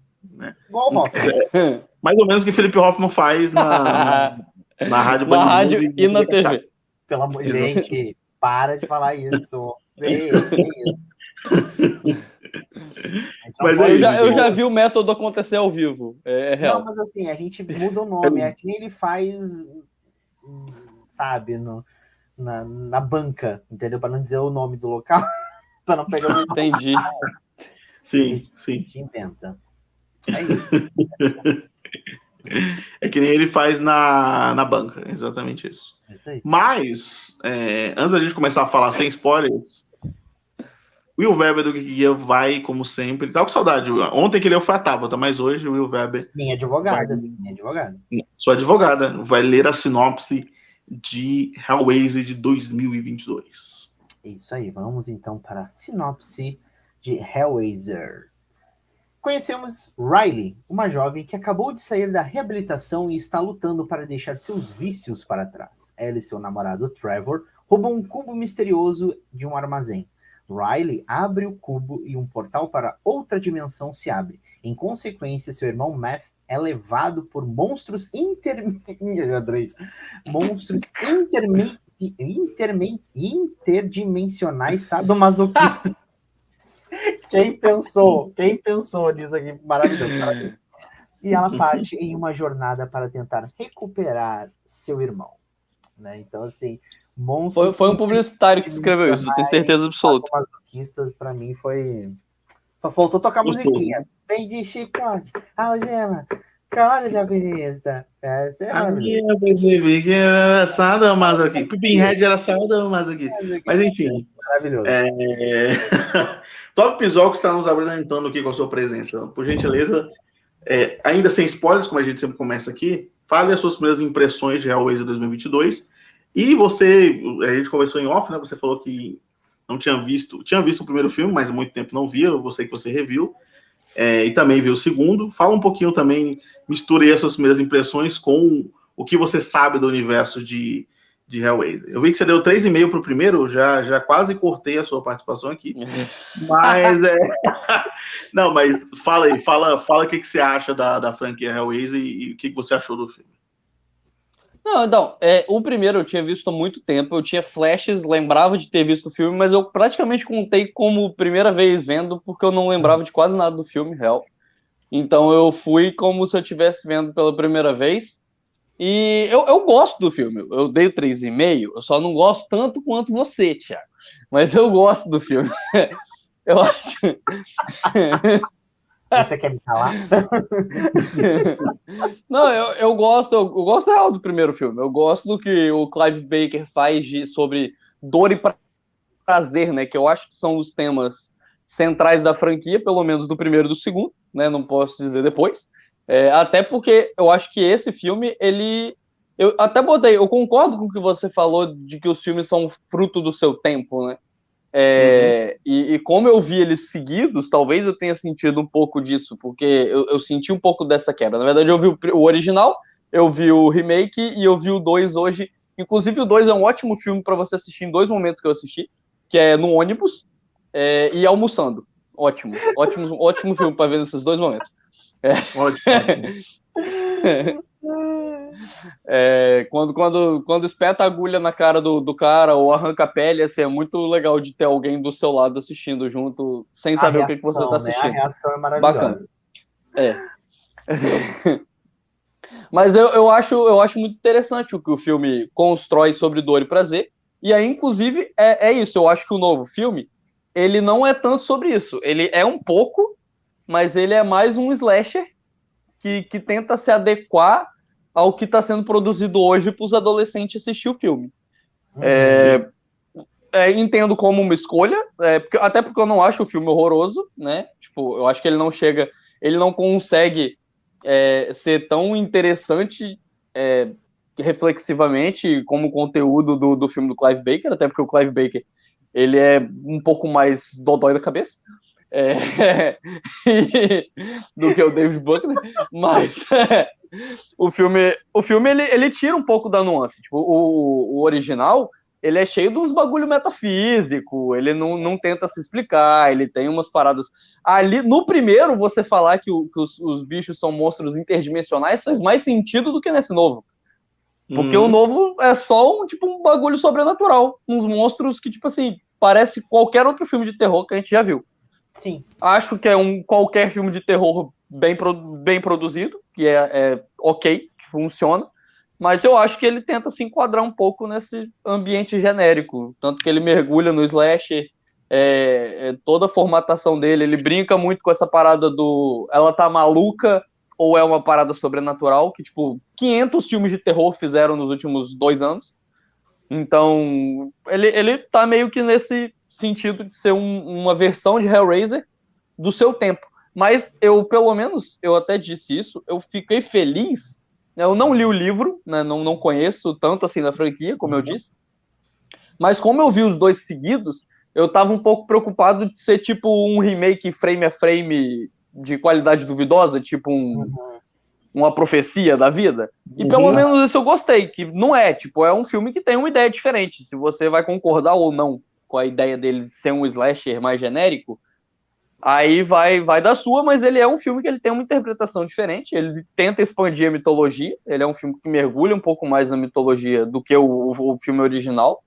Igual o Hoffman. Mais ou menos o que Felipe Hoffman faz na, na, na rádio Na rádio e na TV. Pelo amor de gente, para de falar isso. Ei, que isso. Não Mas é Eu já, isso, eu já vi o método acontecer ao vivo. É, é Não, real. mas assim, a gente muda o nome. É que nem ele faz, sabe, no, na, na banca, entendeu? Para não dizer o nome do local, para não pegar o nome Entendi. Sim, que a sim. gente inventa. É isso. É que nem ele faz na, na banca, é exatamente isso. É isso aí. Mas, é, antes da gente começar a falar sem spoilers, Will Weber do Guia vai, como sempre, tá com saudade. Ontem que ele foi a Tabata, mas hoje o Will Weber, Minha advogada, minha advogada. sua advogada, vai ler a sinopse de Hellraiser de 2022. É isso aí. Vamos então para a sinopse de Hellraiser. Conhecemos Riley, uma jovem que acabou de sair da reabilitação e está lutando para deixar seus vícios para trás. Ela e seu namorado Trevor roubam um cubo misterioso de um armazém. Riley abre o cubo e um portal para outra dimensão se abre. Em consequência, seu irmão Matt é levado por monstros interme... Eu adorei isso. monstros interme... interme... interdimensionais sadomasoquistas. Quem pensou? Quem pensou nisso aqui? Maravilhoso. E ela parte em uma jornada para tentar recuperar seu irmão. Né? Então, assim, Foi, monstros foi um publicitário que escreveu isso, eu tenho certeza absoluta. masoquistas, para mim, foi. Só faltou tocar musiquinha. Vem de chicote, algema, avenida. Essa é A minha percebi que era sadomasoquista. Pinhead era sadomasoquista. Mas enfim, Maravilhoso. É... Top Pisoco está nos abrilhantando aqui com a sua presença. Por gentileza, é, ainda sem spoilers, como a gente sempre começa aqui, fale as suas primeiras impressões de Hellraiser 2022. E você, a gente conversou em off, né? Você falou que não tinha visto, tinha visto o primeiro filme, mas há muito tempo não via, eu sei que você reviu. É, e também viu o segundo. Fala um pouquinho também, misture essas primeiras impressões com o que você sabe do universo de, de Hellraiser. Eu vi que você deu 3,5 para o primeiro, já, já quase cortei a sua participação aqui. Mas é. Não, mas fala aí, fala, fala o que, que você acha da, da franquia Hellraiser e, e o que, que você achou do filme. Não, então, é, o primeiro eu tinha visto há muito tempo, eu tinha flashes, lembrava de ter visto o filme, mas eu praticamente contei como primeira vez vendo, porque eu não lembrava de quase nada do filme, real. Então eu fui como se eu estivesse vendo pela primeira vez. E eu, eu gosto do filme, eu dei o 3,5, eu só não gosto tanto quanto você, Thiago. Mas eu gosto do filme. Eu acho. Você quer me falar? Não, eu, eu gosto, eu, gosto real do primeiro filme. Eu gosto do que o Clive Baker faz de, sobre dor e pra- prazer, né? Que eu acho que são os temas centrais da franquia, pelo menos do primeiro e do segundo, né? Não posso dizer depois. É, até porque eu acho que esse filme, ele. Eu até botei, eu concordo com o que você falou de que os filmes são fruto do seu tempo, né? É, uhum. e, e, como eu vi eles seguidos, talvez eu tenha sentido um pouco disso, porque eu, eu senti um pouco dessa quebra. Na verdade, eu vi o, o, original, eu vi o remake e eu vi o 2 hoje. Inclusive, o 2 é um ótimo filme para você assistir em dois momentos que eu assisti, que é no ônibus é, e almoçando. Ótimo, ótimo, ótimo filme para ver nesses dois momentos. É. Ótimo. É, quando, quando, quando espeta a agulha na cara do, do cara ou arranca a pele, assim, é muito legal de ter alguém do seu lado assistindo junto, sem saber reação, o que, que você está assistindo. Né? A reação é maravilhosa. Bacana. É. Mas eu, eu, acho, eu acho muito interessante o que o filme constrói sobre dor e prazer. E aí, inclusive, é, é isso. Eu acho que o novo filme, ele não é tanto sobre isso. Ele é um pouco, mas ele é mais um slasher que, que tenta se adequar ao que está sendo produzido hoje para os adolescentes assistir o filme. Hum, é, é, entendo como uma escolha, é, porque, até porque eu não acho o filme horroroso, né? Tipo, eu acho que ele não chega, ele não consegue é, ser tão interessante é, reflexivamente como o conteúdo do, do filme do Clive Baker, até porque o Clive Baker ele é um pouco mais dodói da cabeça é, do que o David Buckner, mas é, o filme, o filme ele, ele tira um pouco da nuance. Tipo, o, o original ele é cheio dos bagulho metafísico, ele não, não tenta se explicar, ele tem umas paradas. Ali, no primeiro, você falar que, o, que os, os, bichos são monstros interdimensionais faz mais sentido do que nesse novo. Porque hum. o novo é só um, tipo, um bagulho sobrenatural. Uns monstros que, tipo assim, parece qualquer outro filme de terror que a gente já viu. Sim. Acho que é um qualquer filme de terror bem, bem produzido, que é, é ok, que funciona, mas eu acho que ele tenta se enquadrar um pouco nesse ambiente genérico, tanto que ele mergulha no slasher, é, é, toda a formatação dele, ele brinca muito com essa parada do ela tá maluca ou é uma parada sobrenatural, que tipo, 500 filmes de terror fizeram nos últimos dois anos, então ele, ele tá meio que nesse sentido de ser um, uma versão de Hellraiser do seu tempo. Mas eu, pelo menos, eu até disse isso, eu fiquei feliz. Né? Eu não li o livro, né? não, não conheço tanto assim da franquia, como eu uhum. disse. Mas como eu vi os dois seguidos, eu tava um pouco preocupado de ser tipo um remake frame a frame de qualidade duvidosa, tipo um, uhum. uma profecia da vida. E uhum. pelo menos isso eu gostei, que não é, tipo, é um filme que tem uma ideia diferente. Se você vai concordar ou não com a ideia dele de ser um slasher mais genérico, aí vai vai da sua, mas ele é um filme que ele tem uma interpretação diferente, ele tenta expandir a mitologia, ele é um filme que mergulha um pouco mais na mitologia do que o, o, o filme original.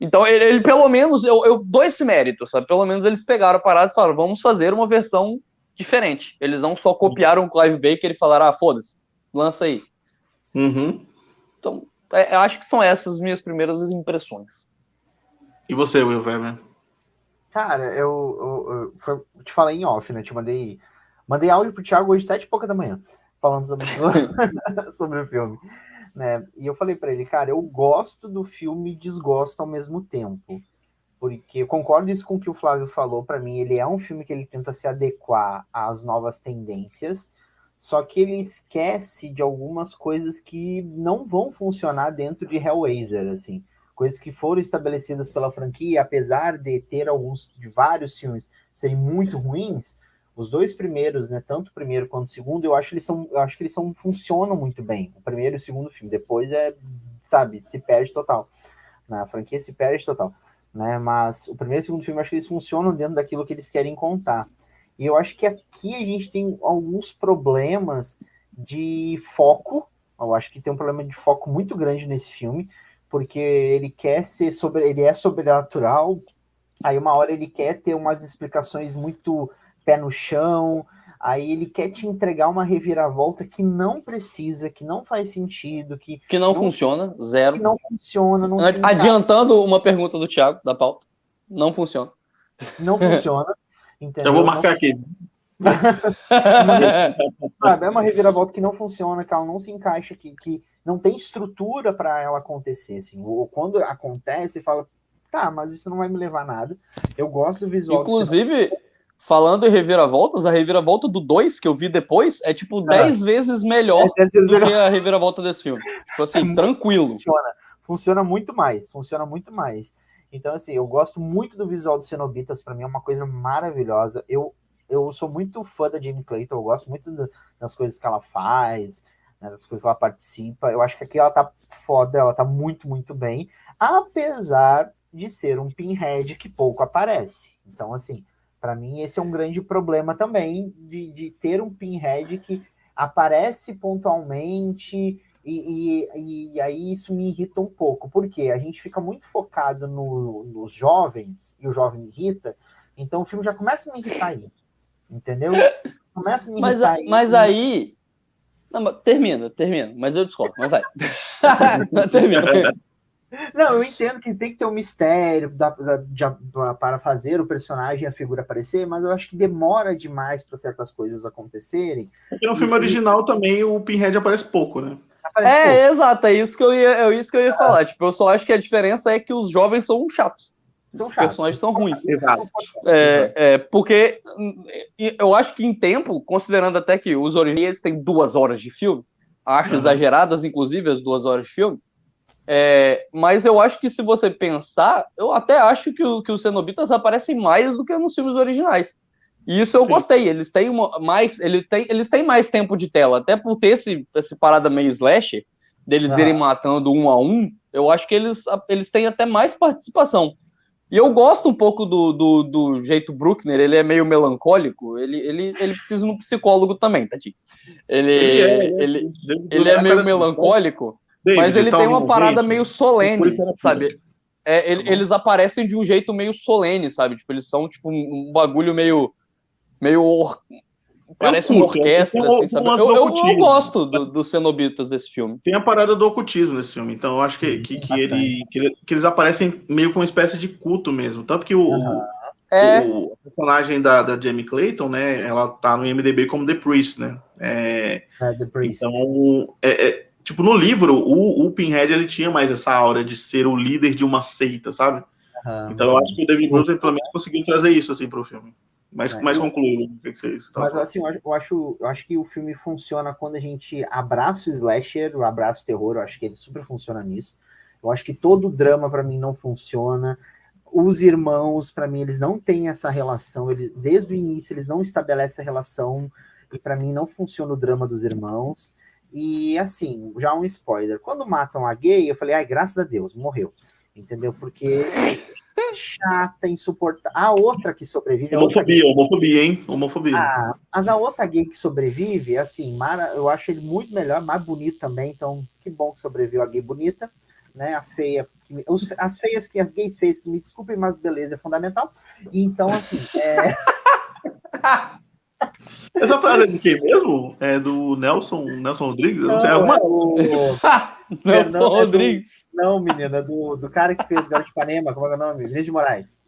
Então, ele, ele, pelo menos, eu, eu dou esse mérito, sabe? Pelo menos eles pegaram a parada e falaram, vamos fazer uma versão diferente. Eles não só copiaram o Clive Baker e falaram, ah, foda-se, lança aí. Uhum. Então, é, eu acho que são essas minhas primeiras impressões. E você, Will Weber? Cara, eu, eu, eu, te falei em off, né? Te mandei, mandei áudio pro Thiago hoje, sete e pouca da manhã, falando sobre, sobre o filme. Né? E eu falei para ele, cara, eu gosto do filme e desgosto ao mesmo tempo. Porque eu concordo isso com o que o Flávio falou, para mim, ele é um filme que ele tenta se adequar às novas tendências, só que ele esquece de algumas coisas que não vão funcionar dentro de Hellraiser, assim coisas que foram estabelecidas pela franquia, apesar de ter alguns de vários filmes serem muito ruins, os dois primeiros, né, tanto o primeiro quanto o segundo, eu acho que eles são, eu acho que eles são funcionam muito bem. O primeiro e o segundo filme, depois é, sabe, se perde total. Na franquia se perde total, né? Mas o primeiro e o segundo filme eu acho que eles funcionam dentro daquilo que eles querem contar. E eu acho que aqui a gente tem alguns problemas de foco. Eu acho que tem um problema de foco muito grande nesse filme porque ele quer ser sobre, ele é sobrenatural. Aí uma hora ele quer ter umas explicações muito pé no chão, aí ele quer te entregar uma reviravolta que não precisa, que não faz sentido, que que não, não funciona, se, zero. Que não funciona, não Adiantando uma pergunta do Thiago da pauta, não funciona. Não funciona. Entendeu? Eu vou marcar aqui. é uma reviravolta que não funciona, que ela não se encaixa, que, que não tem estrutura para ela acontecer. Assim. Ou quando acontece, fala, tá, mas isso não vai me levar a nada. Eu gosto do visual. Inclusive, falando em reviravoltas, a reviravolta do 2 que eu vi depois é tipo 10 ah, vezes melhor é vezes do melhor. que a reviravolta desse filme. Tipo assim, tranquilo. Funciona. Funciona muito mais. Funciona muito mais. Então, assim, eu gosto muito do visual do Cenobitas, para mim é uma coisa maravilhosa. Eu, eu sou muito fã da Jamie Clayton, eu gosto muito das coisas que ela faz, né, das coisas que ela participa. Eu acho que aqui ela tá foda, ela tá muito, muito bem, apesar de ser um pinhead que pouco aparece. Então, assim, para mim esse é um grande problema também de, de ter um pinhead que aparece pontualmente e, e, e, aí isso me irrita um pouco, porque a gente fica muito focado no, nos jovens, e o jovem irrita, então o filme já começa a me irritar aí. Entendeu? Começa a me mas, aí. Mas aí. Não, termina, termina, mas eu discordo, mas vai. termina. Não, eu entendo que tem que ter um mistério da, da, de, para fazer o personagem e a figura aparecer, mas eu acho que demora demais para certas coisas acontecerem. Porque no filme original também o Pinhead aparece pouco, né? Aparece é, pouco. exato, é isso que eu ia, é isso que eu ia falar. Tipo, eu só acho que a diferença é que os jovens são chatos. São chatos. Os personagens são ruins. Exato. É, é, porque eu acho que em tempo, considerando até que os originais têm duas horas de filme, acho uhum. exageradas, inclusive, as duas horas de filme é, mas eu acho que se você pensar, eu até acho que, o, que os cenobitas aparecem mais do que nos filmes originais. E isso eu Sim. gostei. Eles têm uma, mais, ele tem, eles têm mais tempo de tela, até por ter esse, esse parada meio slash, deles ah. irem matando um a um. Eu acho que eles, eles têm até mais participação. E eu gosto um pouco do, do, do jeito Bruckner, ele é meio melancólico, ele, ele, ele precisa de um psicólogo também, Tati. Ele, ele, é, ele, ele, ele é meio melancólico. David, mas ele tem uma parada meio solene, sabe? É, ele, tá eles aparecem de um jeito meio solene, sabe? Tipo, eles são tipo um, bagulho meio. meio. Or... Parece uma orquestra, assim, sabe? Eu, eu, eu, gosto do, dos cenobitas desse filme. Tem a parada do ocultismo nesse filme, então eu acho que, que, que, ele, que, ele, que, eles aparecem meio com uma espécie de culto mesmo. Tanto que o, uhum. é... o personagem da, da Jamie Clayton, né? Ela tá no IMDB como The Priest, né? É, é The Priest. Então, é, é Tipo, no livro, o, o Pinhead ele tinha mais essa aura de ser o líder de uma seita, sabe? Uhum. Então eu acho que o David Bruce, pelo menos, conseguiu trazer isso, assim, pro filme. Mas, é, mais concluído, o que, que você tá Mas, assim, eu acho, eu acho que o filme funciona quando a gente abraça o slasher, o abraça o terror, eu acho que ele super funciona nisso. Eu acho que todo drama, para mim, não funciona. Os irmãos, para mim, eles não têm essa relação, eles, desde o início, eles não estabelecem a relação, e para mim não funciona o drama dos irmãos. E assim, já um spoiler. Quando matam a gay, eu falei, ai, graças a Deus, morreu. Entendeu? Porque chata, insuportável. A outra que sobrevive. Homofobia, homofobia, hein? Homofobia. Ah, mas a outra gay que sobrevive, assim, Mara, eu acho ele muito melhor, mais bonito também. Então, que bom que sobreviveu a gay bonita, né? A feia. Os, as feias que as gays feias, que me desculpem, mas beleza é fundamental. Então, assim. É... Essa frase é de quem mesmo? É do Nelson, Nelson Rodrigues? Não, não sei, alguma... É o... Nelson não, Rodrigues. É do... Não, menina, do, do cara que fez Garoto de Ipanema, como é, é o nome? Vinícius de Moraes.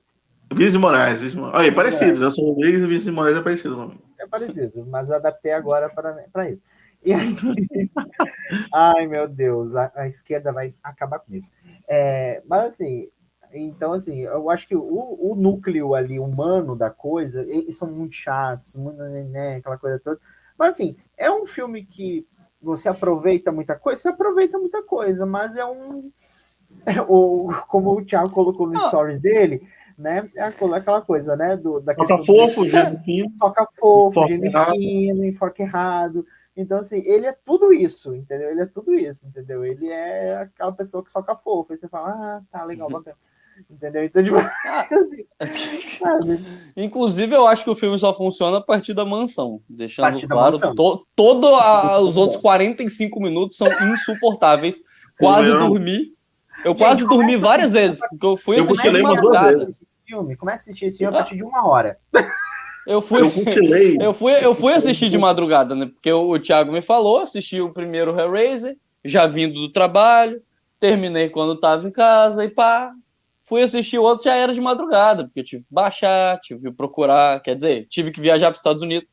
Vinícius de Moraes. Vinícius de Moraes. Olha, é parecido. Nelson Rodrigues e Vinícius de Moraes é parecido. Nome. É parecido, mas eu adaptei agora para isso. E aí... Ai, meu Deus, a, a, esquerda vai acabar comigo. É, mas assim, então, assim, eu acho que o, o núcleo ali humano da coisa, eles são muito chatos, muito, né, aquela coisa toda. Mas, assim, é um filme que você aproveita muita coisa, você aproveita muita coisa, mas é um. É, o, como o Thiago colocou no ah. stories dele, né? É aquela coisa, né? Do, da soca fofo, gênio fino. Soca fofo, gênio fino, enfoque errado. Então, assim, ele é tudo isso, entendeu? Ele é tudo isso, entendeu? Ele é aquela pessoa que soca fofo. Aí você fala, ah, tá legal, uhum. bacana. Entendeu? Então, tipo, ah. assim, Inclusive, eu acho que o filme só funciona a partir da mansão. Deixando partir claro, to, todo a, os outros 45 minutos são insuportáveis. Quase dormi. Eu Gente, quase dormi várias vezes, porque eu fui eu assistir uma duas filme. Começa a assistir esse filme a partir de uma hora. Eu fui, eu, eu, fui, eu fui assistir de madrugada, né? Porque o, o Thiago me falou, assisti o primeiro Hellraiser, já vindo do trabalho, terminei quando estava em casa e pá, fui assistir o outro já era de madrugada, porque eu tive que baixar, tive que procurar, quer dizer, tive que viajar para os Estados Unidos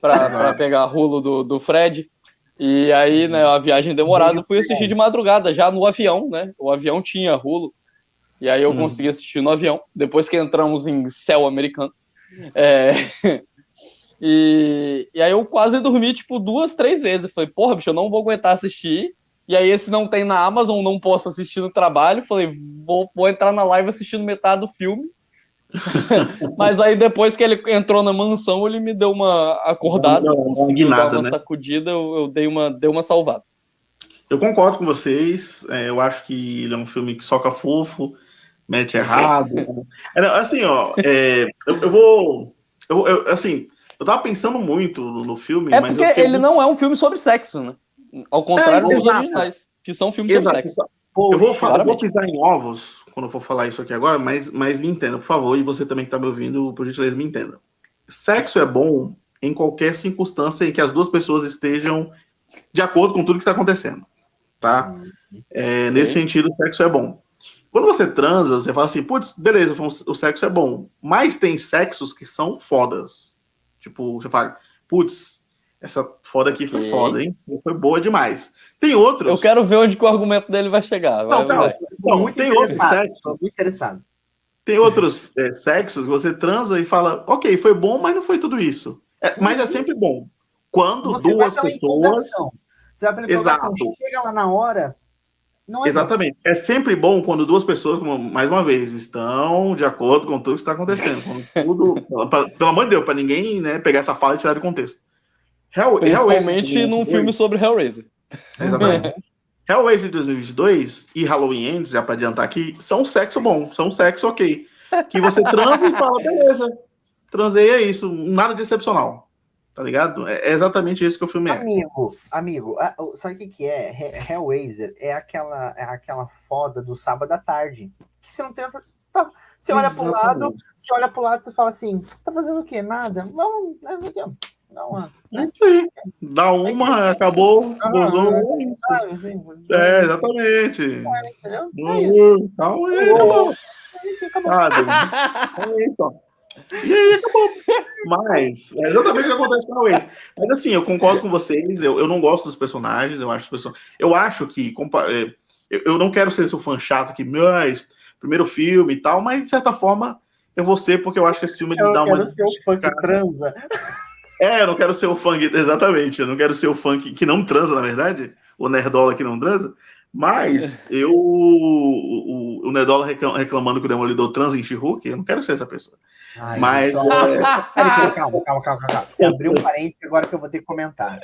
para pegar rulo do, do Fred. E aí, né, a viagem demorada, fui assistir de madrugada, já no avião, né? O avião tinha rulo. E aí eu hum. consegui assistir no avião, depois que entramos em céu americano. É... E, e aí eu quase dormi, tipo, duas, três vezes. falei, porra, bicho, eu não vou aguentar assistir. E aí esse não tem na Amazon, não posso assistir no trabalho. Falei, vou, vou entrar na live assistindo metade do filme. Mas aí depois que ele entrou na mansão, ele me deu uma acordada, Não, não, não, guinada, uma né? sacudida, eu, eu dei uma, dei uma salvada. Eu concordo com vocês. é, eu acho que ele é um filme que soca fofo, mete errado. Assim, ó, é, eu, eu vou. Eu, eu- assim, eu tava pensando muito no, no filme, É mas porque ele muito- não é um filme sobre sexo, né? Ao contrário É, dos originais, que são filmes Exato. sexo. Poxa, Eu vou, falar, eu vou pisar em ovos quando eu for falar isso aqui agora, mas, mas me entenda, por favor, e você também que tá me ouvindo, por gentileza, me entenda. Sexo é bom em qualquer circunstância em que as duas pessoas estejam de acordo com tudo que está acontecendo, tá? É, nesse sentido, sexo é bom. Quando você transa, você fala assim, putz, beleza, o sexo é bom, mas tem sexos que são fodas. Tipo, você fala, putz, essa foda aqui foi foda, hein? Foi boa demais. Tem outros. Eu quero ver onde que o argumento dele vai chegar. Vai, Não, não, vai. Muito tem outros interessado, sexos. muito interessado. Tem outros é, sexos que você transa e fala, ok, foi bom, mas não foi tudo isso. É, mas é sempre bom. Quando Você duas vai pessoas. Você vai pela. Exato. Chega lá na hora, não é Exatamente. É sempre bom quando duas pessoas, mais uma vez, estão de acordo com tudo que está acontecendo. Tudo, pra- pelo amor de Deus, para ninguém né, pegar essa fala e tirar do contexto. Hell, Principalmente Hellraiser num filme sobre Hellraiser. Exatamente. Hellraiser 2022 e Halloween Ends, já para adiantar aqui, são sexo bom, são sexo ok. Que você transa e fala, beleza, transei é isso, nada de excepcional. Tá ligado? É é exatamente isso que o filme é. Amigo, amigo, sabe o que, que é? He- Hellraiser é aquela, é aquela foda do sábado à tarde. Que você não tem. tá, Você olha pro lado, Exatamente. você olha pro lado e você fala assim: tá fazendo o quê? Nada? Vamos. Né, Dá uma. É isso aí. Dá uma, acabou, Ah, gozou. sabe, assim, É, exatamente. entendeu? É isso. Calma aí, acabou. É acabou. Sabe? É isso, ó. E aí acabou. Mas, é exatamente o que acontece com a Waze. Mas assim, eu concordo com vocês, eu, eu não gosto dos personagens, eu acho, person- eu acho que, é, eu, eu não quero ser esse fã chato que, mas, primeiro filme e tal, mas de certa forma eu vou ser, porque eu acho que esse filme ele Eu dá uma. quero ser o fã que transa. É, eu não quero ser o que- exatamente, eu não quero ser o fã que, não transa, na verdade, o nerdola que não transa, mas eu, o, o, o nerdola reclam- reclamando que o Demolidor transa em she eu não quero ser essa pessoa. Ai, Mas, gente, Peraí, peraí, calma, calma, calma, calma. Você abriu um parênteses agora que eu vou ter que comentar.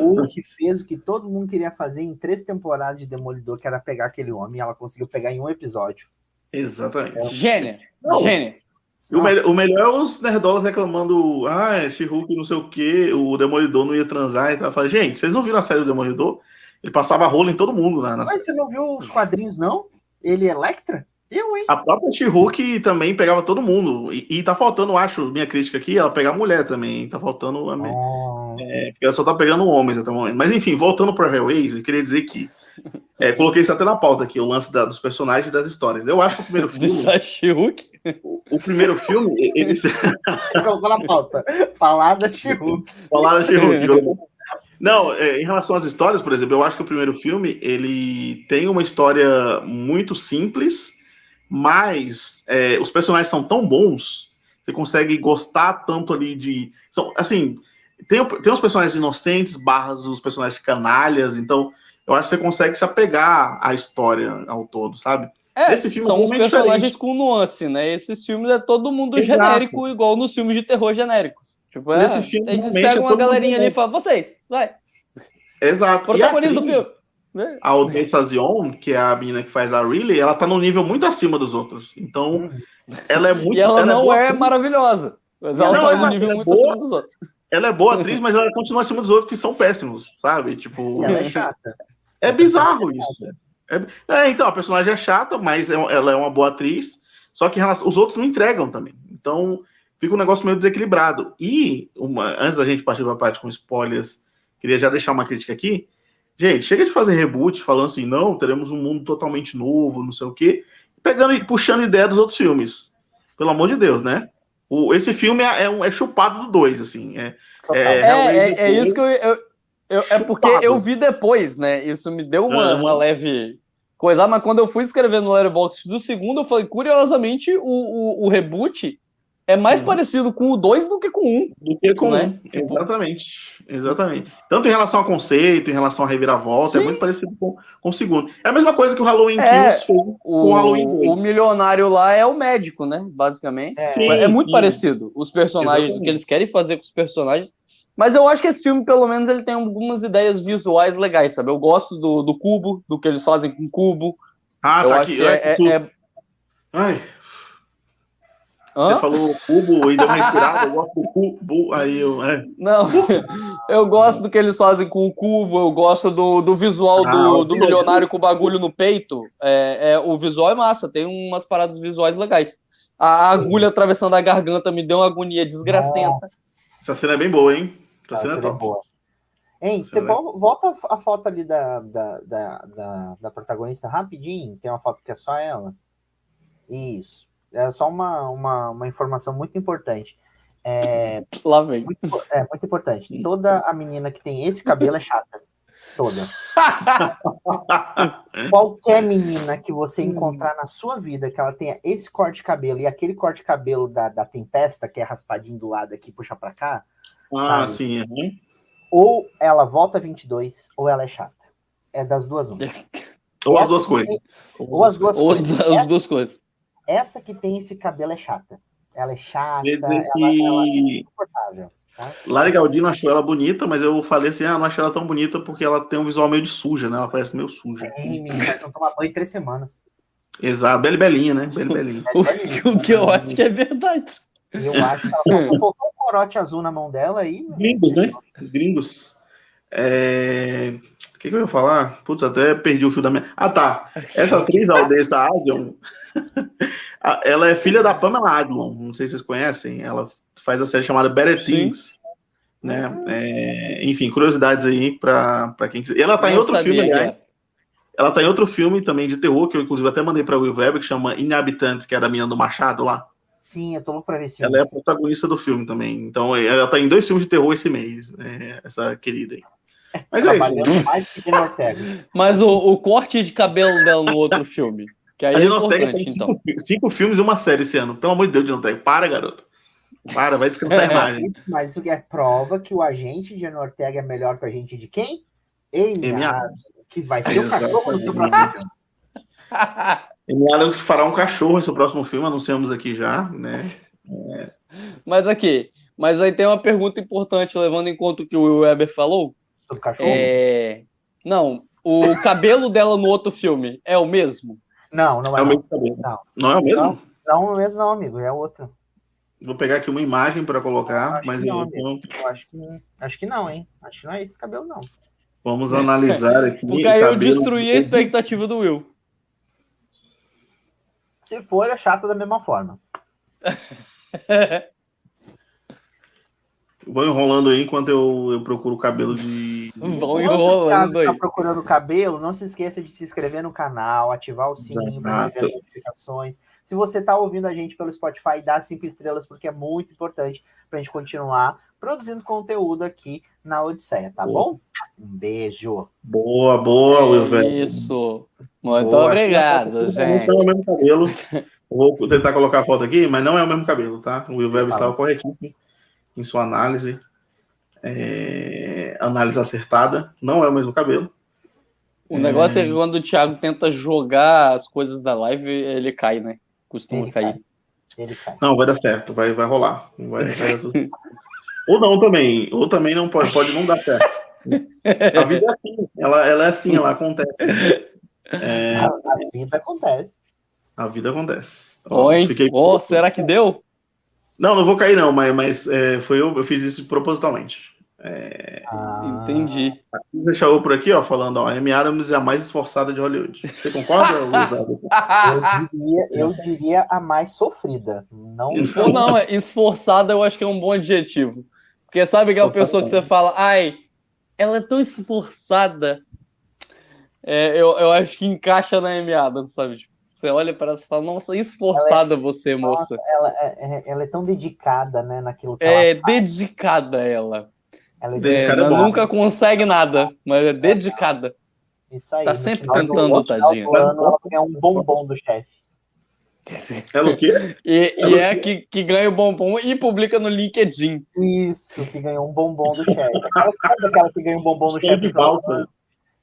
O que fez o que todo mundo queria fazer em três temporadas de Demolidor, que era pegar aquele homem, e ela conseguiu pegar em um episódio. Exatamente. Gênia. Não. Gênia. E o, melhor, o melhor é os nerdolas reclamando, ah, é she não sei o que, o Demolidor não ia transar e tal. Falei, gente, vocês não viram a série do Demolidor? Ele passava rolo em todo mundo na, na Mas você não viu os quadrinhos, não? Ele é Electra? Eu, hein? A própria she também pegava todo mundo. E, e tá faltando, acho, minha crítica aqui, ela pegar mulher também. Tá faltando. A, Oh, porque ela só tá pegando homens até o momento. Mas enfim, voltando para Hellraiser, eu queria dizer que. é, coloquei isso até na pauta aqui, o lance da- dos personagens e das histórias. Eu acho que o primeiro filme. Da She-Hulk. O primeiro filme, ele colocou na pauta. Falar da she Falaram de She-Hulk. Não, é, em relação às histórias, por exemplo, eu acho que o primeiro filme ele tem uma história muito simples, mas é, os personagens são tão bons, você consegue gostar tanto ali de. São, assim, tem, o- tem os personagens inocentes, barras os personagens canalhas, então eu acho que você consegue se apegar à história ao todo, sabe? É, Esse filme é são os totalmente personagens diferente. com nuance, né? Esses filmes é todo mundo Exato. genérico, igual nos filmes de terror genéricos. Tipo, é, Nesse filme, eles pegam é uma galerinha ali e falam, vocês, vai, Exato. E a protagonista do filme. Né? a Odessa Zion, que é a menina que faz a Riley, ela tá num nível muito acima dos outros. Então, ela é muito. E ela não boa é atriz, maravilhosa. Mas ela Não, tá ela num nível é muito boa. acima dos outros. Ela é boa atriz, mas ela continua acima dos outros que são péssimos, sabe? Tipo, Ela é chata. é bizarro isso. É, é, então, a personagem é chata, mas é- ela é uma boa atriz, só que os outros não entregam também. Então, fica um negócio meio desequilibrado. E, uma- antes da gente partir para a parte com spoilers, queria já deixar uma crítica aqui. Gente, chega de fazer reboot falando assim, não, teremos um mundo totalmente novo, não sei o quê, pegando e puxando ideia dos outros filmes. Pelo amor de Deus, né? O, esse filme é, é, um- é chupado do dois, assim. É. É, É, é, é isso que eu, eu- eu- É porque eu vi depois, né? Isso me deu uma, Aham. uma leve coisa. Mas quando eu fui escrever no Letterboxd do segundo, eu falei, curiosamente, o, o, o reboot é mais Sim. parecido com o 2 do que com o 1. Um, do que com né? 1. Um. Exatamente. Exatamente. Tanto em relação ao conceito, em relação à reviravolta, é Sim. é muito parecido com, com o segundo. É a mesma coisa que o Halloween é, Kills fez o, com o Halloween 2. O milionário lá é o médico, né? Basicamente. É, sim, é muito sim. parecido. Os personagens, Exatamente. o que eles querem fazer com os personagens. Mas eu acho que esse filme, pelo menos, ele tem algumas ideias visuais legais, sabe? Eu gosto do, do cubo, do que eles fazem com o cubo. Ah, eu tá aqui. É, é, é... Ai, Hã? Você falou cubo e deu uma inspirada, eu gosto do cubo, aí eu. É. Não, eu gosto do que eles fazem com o cubo, eu gosto do, do visual ah, do, do milionário com o bagulho no peito. É, é, o visual é massa, tem umas paradas visuais legais. A, a agulha atravessando a garganta me deu uma agonia desgracenta. Nossa. Essa cena é bem boa, hein? É, é boa. Hein, você volta a foto ali da, da, da, da, da protagonista rapidinho, tem uma foto que é só ela. Isso é só uma, uma, uma informação muito importante. É, Lá vem. Muito, é muito importante. Toda a menina que tem esse cabelo é chata. Toda. Qualquer menina que você encontrar na sua vida que ela tenha esse corte de cabelo e aquele corte de cabelo da, da Tempesta, que é raspadinho do lado aqui, puxa pra cá. Ah, sabe? sim. Uhum. Ou ela volta 22, ou ela é chata. É das duas uma. Ou as duas coisas. Ou as duas ou coisas. As duas coisas. Essa que tem esse cabelo é chata. Ela é chata, ela, que... ela é insuportável. Tá? Lara Galdino achou ela bonita, mas eu falei assim: ah, não achei ela tão bonita porque ela tem um visual meio de suja, né? Ela parece meio suja. É, menina, vai tomar banho em três semanas. Exato, Bela Belinha, né? Bela Belinha. o que eu acho que é verdade. Eu acho que ela passou um corote azul na mão dela aí. Gringos, né? Gringos. É... O que, que, eu ia falar? Putz, até perdi o fio da minha. Ah, tá. Essa atriz, Aldessa Adjon, ela é filha da Pamela Adlon. Não sei se vocês conhecem. Ela faz a série chamada Better Things. Né? É... enfim, curiosidades aí para quem quiser. E ela tá em outro filme, aliás. Ela tá em outro filme também de terror, que eu inclusive até mandei para o Will Weber, que chama Inhabitante, que é da menina do Machado lá. Sim, eu tô louco pra ver esse Ela é a protagonista do filme também. Então, ela tá em dois filmes de terror esse mês, é, essa querida aí. Mas é isso. Mais que Mas o, o, corte de cabelo dela no outro filme. Que aí a Gina é Ortega tem cinco, então. cinco, filmes e uma série esse ano. Pelo amor de Deus, Gina Ortega. Para, garoto. Para, vai descansar a imagem. Mas isso é prova que o agente de Ortega é melhor que o agente de quem? Amy Adams, que vai ser o cachorro no seu próximo filme. Amy Adams que fará um cachorro em seu próximo filme, anunciamos aqui já, né? É. Mas aqui, mas aí tem uma pergunta importante, levando em conta o que o Will Weber falou. Sobre cachorro? É... Não, o cabelo dela no outro filme é o mesmo? Não, não é, é o mesmo cabelo. Não. não é o mesmo? Não, não é o mesmo, não, amigo. É outro. Vou pegar aqui uma imagem para colocar, acho mas não, eu, eu acho que acho que não, hein? Acho que não é esse cabelo, não. Vamos analisar aqui. Porque aí eu destruí a expectativa do Will. Se for, é chato da mesma forma. Vou enrolando aí enquanto eu, eu procuro o cabelo de. Vão enrolando aí. Tá procurando o cabelo, não se esqueça de se inscrever no canal, ativar o sininho para receber as notificações. Se você está ouvindo a gente pelo Spotify, dá cinco estrelas, porque é muito importante para a gente continuar produzindo conteúdo aqui na Odisseia, tá boa. bom? Um beijo. Boa, boa, Will, velho. Isso. Muito boa, obrigado, gente. Não é o mesmo cabelo. Vou tentar colocar a foto aqui, mas não é o mesmo cabelo, tá? O Will Web estava corretíssimo em sua análise. É, análise acertada, não é o mesmo cabelo. O negócio é, é que quando o Thiago tenta jogar as coisas da live, ele cai, né? Costuma ele cair. Cai. Ele cai. Não, vai dar certo, vai, vai rolar. Vai, vai tudo... ou não também, ou também não pode, pode não dar certo. A vida é assim, ela, ela é assim, ela acontece. É... A, a, vida acontece. A vida acontece. Oi, fiquei... oh, será que deu? Não, não vou cair não, mas, mas é, foi eu, eu fiz isso propositalmente. É... Ah. Entendi. Deixa eu por aqui, ó, falando, ó, a Amy Adams é a mais esforçada de Hollywood. Você concorda? eu, diria, eu diria a mais sofrida. Não, não, é, esforçada eu acho que é um bom adjetivo. Porque sabe aquela pessoa que você fala, ai, ela é tão esforçada. É, eu, eu acho que encaixa na Amy Adams, sabe? Tipo, você olha para ela e fala, nossa, esforçada é, você, moça. Nossa, ela, é, é, ela, é, tão dedicada, né, naquilo que é, ela faz. dedicada ela. Ela é dedicada. Ela nunca consegue nada, mas é dedicada. Isso aí. Tá sempre tentando, tadinha. Ano, ela ganha um bombom do chefe. Ela o quê? E, e é que, que ganha o bombom e publica no LinkedIn. Isso, que ganhou um bombom do chefe. Aquela- Sabe aquela que ganha um bombom do Sonho chefe valsa.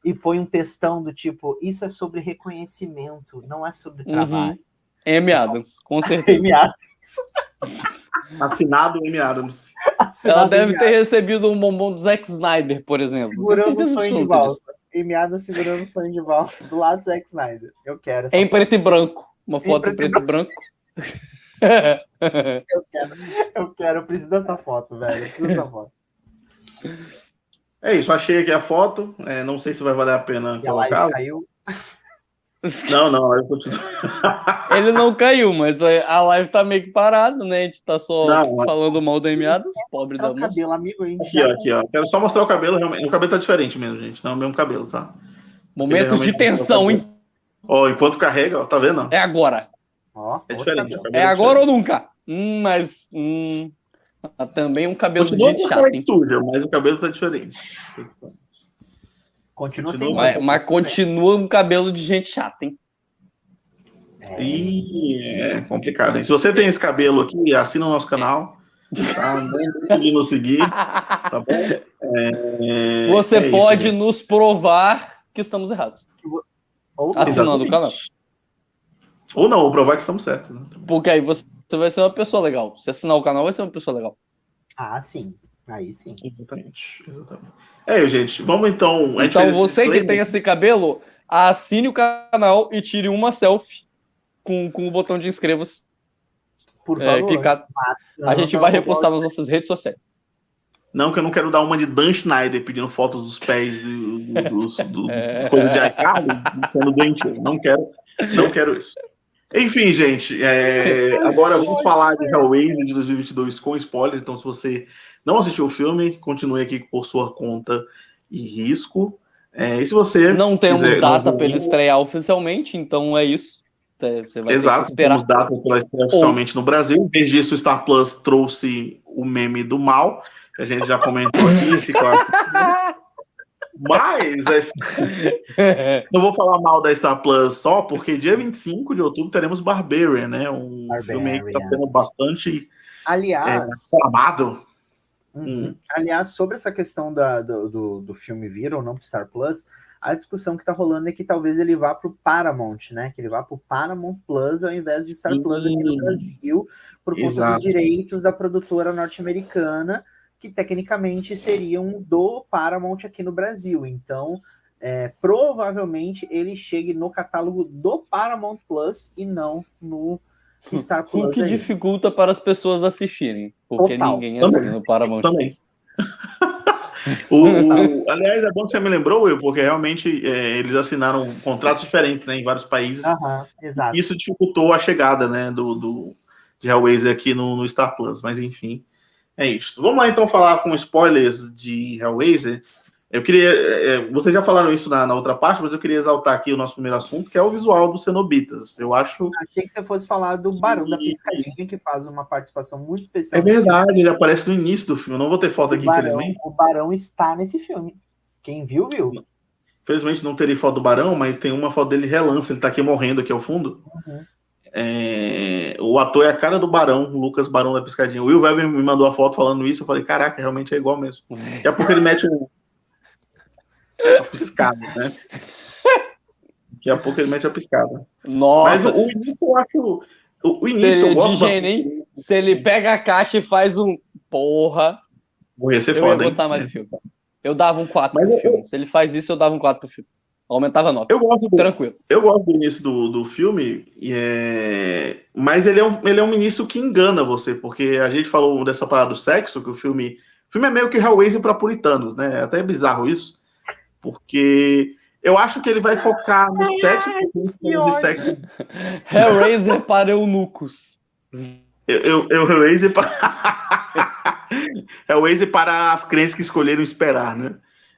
e põe um textão do tipo, isso é sobre reconhecimento, não é sobre Uhum. trabalho. Amy Adams, com certeza. Amy Adams, Assinado Amy Adams. Ela assinado deve Amy ter recebido um bombom do Zack Snyder, por exemplo. segurando o sonho de valsa. Amy Adams segurando o sonho de valsa do lado do Zack Snyder. Eu quero essa Em foto. preto e branco. Uma foto em preto preto e branco. Eu quero, eu quero, eu preciso dessa foto, velho. Eu preciso dessa foto. É isso, achei aqui a foto. É, não sei se vai valer a pena E a live colocar. caiu. Não, não, eu continuo. Ele não caiu, mas a live tá meio que parada, né? A gente tá só Não, falando mal da Amy Adams, pobre da moça. cabelo, amigo. Gente Aqui, ó, aqui, ó. Quero só mostrar o cabelo. Realmente. O cabelo tá diferente mesmo, gente. Não é o mesmo cabelo, tá? Momentos de tensão, hein? Ó, enquanto carrega, ó, tá vendo? É agora. Ó, É diferente. cabelo É agora diferente. ou nunca? Hum, mas. Hum, ah, também um cabelo de Continua chata, cara hein? suja, mas o cabelo tá diferente. Continua Continua, sem Mas, cabelo. mas continua um cabelo de gente chata, hein? É, E é complicado. hein? Se você tem esse cabelo aqui, assina o nosso canal. Tá? Não de nos seguir, tá bom? É, Você é isso, pode gente. nos provar que estamos errados. ou Assinando o canal. Ou não, ou provar que estamos certos. Né? Porque aí você vai ser uma pessoa legal. Se assinar o canal, vai ser uma pessoa legal. Ah, sim. Aí sim. Exatamente, exatamente. É, gente, vamos então. Então você que tem esse cabelo, assine o canal e tire uma selfie com, com o botão de inscreva-se. Por É, favor. clicar. A gente vai repostar nas nossas redes sociais. Não, que eu não quero dar uma de Dan Schneider pedindo fotos dos pés do, do, dos, do, É. coisa de iCarly sendo doente. Não quero, não quero isso. Enfim, gente, é, agora vamos falar de Hellraiser de 2022 com spoilers. Então, se você não assistiu o filme, continue aqui por sua conta e risco. É, e se você Não temos quiser- data não- para ele estrear oficialmente, então é isso. É, Você vai ter Exato, temos data para estrear oficialmente no Brasil. Em vez disso, o Star Plus trouxe o meme do mal, que a gente já comentou aqui, esse clássico. Mas é, não vou falar mal da Star Plus só, porque dia 25 de outubro teremos Barbarian, né? Um Barbarian. filme aí que está sendo bastante é, Aliás, aclamado. Uhum. aliás, sobre essa questão da- do, do, do filme vir ou não pro Star Plus, a discussão que tá rolando é que talvez ele vá pro Paramount, né? Que ele vá pro Paramount Plus ao invés de Star Plus aqui no Sim. Brasil, por conta Exato. dos direitos da produtora norte-americana, que tecnicamente seriam do Paramount aqui no Brasil. Então, é, provavelmente ele chegue no catálogo do Paramount Plus e não no Star O Plus. que aí. dificulta para as pessoas assistirem, porque Total. ninguém Também. assina o Paramount. Também. O- o- aliás, é bom que você me lembrou, Will, porque realmente é, eles assinaram contratos diferentes né, em vários países. Exato. Isso dificultou a chegada né, do, do, de Hellraiser aqui no, no Star Plus, mas enfim, é isso. Vamos lá então falar com spoilers de Hellraiser. Eu queria. é, vocês já falaram isso na, na outra parte, mas eu queria exaltar aqui o nosso primeiro assunto, que é o visual dos Cenobitas. Eu acho. Achei que você fosse falar do Barão da. Piscadinha, que faz uma participação muito especial. É verdade, ele aparece no início do filme. Eu não vou ter foto O aqui, Barão, infelizmente. o Barão está nesse filme. Quem viu, viu. Infelizmente não terei foto do Barão, mas tem uma foto dele relance, ele tá aqui morrendo aqui ao fundo. Uhum. É, o ator é a cara do Barão, o Lucas Barão da Piscadinha. O Will Weber me mandou a foto falando isso, eu falei, caraca, realmente é igual mesmo. Daqui a pouco ele mete um... a piscada, né? Daqui a pouco ele mete a piscada. Mas Nossa, o início eu acho... O, o início eu gosto de gênio, hein? bastante. se ele pega a caixa e faz um. Porra, Ia ser eu foda, ia hein? gostar mais do filme. Eu dava um 4 Mas pro eu- filme. Se ele faz isso, eu dava um 4 pro filme. Aumentava a nota. Eu gosto do, Tranquilo. Eu gosto do início do, do filme, e é... mas ele é, um, ele é um início que engana você, porque a gente falou dessa parada do sexo, que o filme. O filme é meio que Hellraiser para puritanos, né? Até é bizarro isso, porque eu acho que ele vai focar no sexo, de sexo. Hellraiser para eunucos. Eu, eu, eu Hellraiser para. Hellraiser para as crentes que escolheram esperar, né?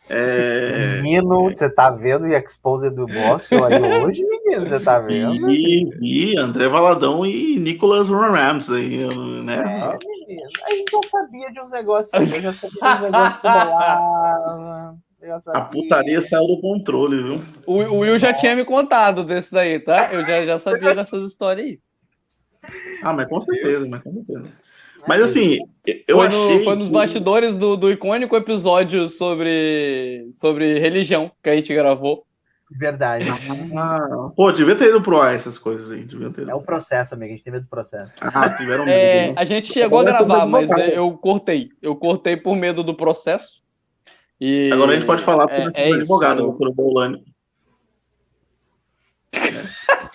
É... Menino, você tá vendo o Expose do Gospel aí hoje, menino? Você tá vendo? E, e André Valadão e Nicholas Ramsey, né? É, menino. A gente já sabia de uns negócios aí, eu já sabia de uns negócios que rolavam. Já A putaria saiu do controle, viu? O, o Will já tinha me contado desse daí, tá? Eu já, já sabia dessas histórias aí. Ah, mas com certeza, mas com certeza. Mas assim, eu foi achei. No, foi nos que... bastidores do, do icônico episódio sobre, sobre religião que a gente gravou. Verdade. Ah, pô, devia ter ido pro ar essas coisas aí. Devia ter É o processo, amigo. A gente tem medo do processo. Ah, tiveram medo. É, né? a gente chegou a é gravar, mas eu cortei. Eu cortei por medo do processo. E Agora a gente pode falar sobre é, é o isso, advogado, eu-. Bolani.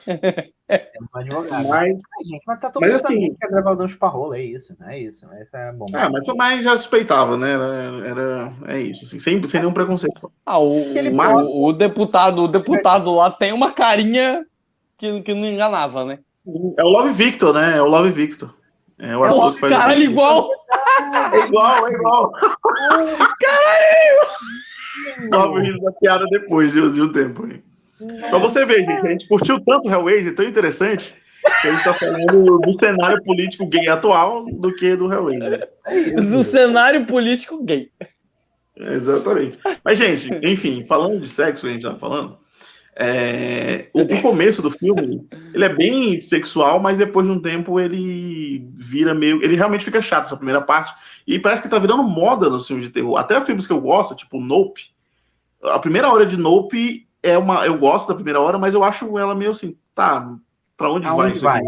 Um advogado. Mas, gente, mas tá todo Mas mundo assim- sabendo que é gravadão chupa-rola, é isso, é isso. Essa é bom. ah, mas também já suspeitava, né? Era, era- é isso, assim, sem, sem nenhum preconceito. Ah, o, ele o- deputado, o deputado lá tem uma carinha que, que não enganava, né? É o Love Victor, né? É o Love Victor. É o É o que faz Caralho, igual! É igual, é igual. Tava rindo da piada depois de, de um tempo. hein? Pra você ver, gente, a gente curtiu tanto o Hellraiser, tão interessante, que a gente tá falando do cenário político gay atual do que do Hellraiser. É. Do cenário político gay. Exatamente. Mas, gente, enfim, falando de sexo, que a gente tá falando, é, o, o começo do filme, ele é bem sexual, mas depois de um tempo ele vira meio... Ele realmente fica chato, essa primeira parte, e parece que tá virando moda nos filmes de terror. Até filmes que eu gosto, tipo Nope, a primeira hora de Nope é uma... Eu gosto da primeira hora, mas eu acho ela meio assim, tá, pra onde vai Aonde isso aqui?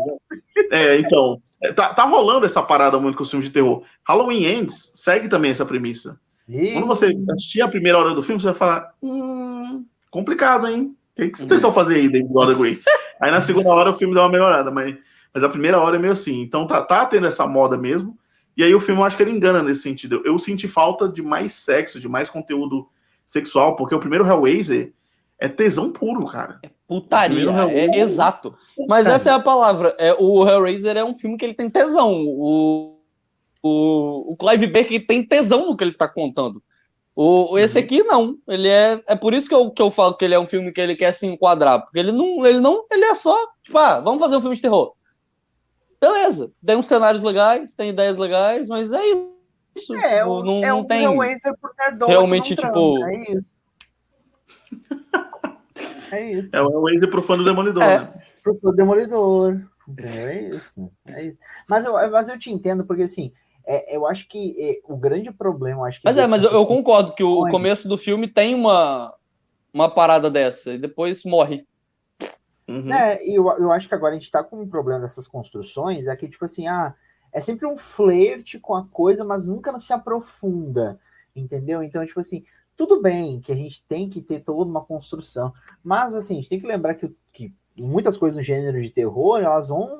É, então, é, tá, tá rolando essa parada muito com os filmes de terror. Halloween Ends segue também essa premissa. Ih, Quando você assistir a primeira hora do filme, você vai falar: hum, complicado, hein? O que, que você tentou fazer aí, David Gordon Green? Aí na segunda hora o filme dá uma melhorada, mas, mas a primeira hora é meio assim. Então tá, tá tendo essa moda mesmo. E aí o filme eu acho que ele engana nesse sentido. Eu, senti falta de mais sexo, de mais conteúdo sexual, porque o primeiro Hellraiser é tesão puro, cara. Putaria, Primeiro é, Hellraiser. exato. Mas essa é a palavra. É, o Hellraiser é um filme que ele tem tesão. O, o, o Clive Barker tem tesão no que ele tá contando. O, esse aqui não. Ele é. É por isso que eu, que eu falo que ele é um filme que ele quer se enquadrar. Porque ele não. Ele não. Ele é só. Tipo, ah, vamos fazer um filme de terror. Beleza. Tem uns cenários legais, tem ideias legais, mas é isso. É, Tipo, um, não, é não um tem. Realmente, tipo- transa, É isso. É isso. É o Hellraiser pro fã do Demolidor, É. né? Pro fã do Demolidor. É isso. É isso. Mas, eu, mas eu te entendo, porque assim, é, eu acho que é, o grande problema, eu acho que. Mas é, mas eu, eu concordo que o começo do filme tem uma, uma parada dessa, e depois morre. Uhum. É, e eu, eu acho que agora a gente tá com um problema dessas construções, é que, tipo assim, ah, é sempre um flerte com a coisa, mas nunca se aprofunda, entendeu? Então, tipo assim, tudo bem que a gente tem que ter toda uma construção, mas, assim, a gente tem que lembrar que, que muitas coisas no gênero de terror, elas vão,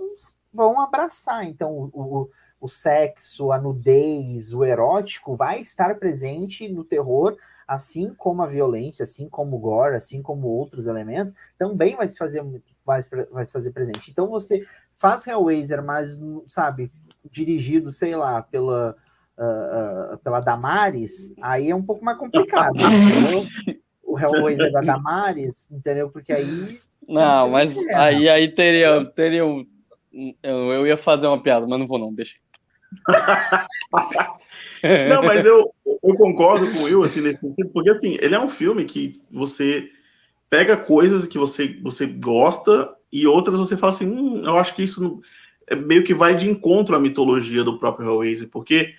vão abraçar, então, o, o, o sexo, a nudez, o erótico vai estar presente no terror, assim como a violência, assim como o gore, assim como outros elementos, também vai se fazer vai, vai se fazer presente. Então você faz Hellraiser, mas sabe, dirigido, sei lá, pela ah, ah, pela Damares, aí é um pouco mais complicado. entendeu? O Hellraiser da Damares, entendeu? Porque aí Não, mas aí, aí teria, teria um. Eu, eu ia fazer uma piada, mas não vou não, deixa. Não, mas eu, eu concordo com o Will, assim, nesse sentido, porque, assim, ele é um filme que você pega coisas que você, você gosta e outras você fala assim, hum, eu acho que isso é meio que vai de encontro à mitologia do próprio Hellraiser, porque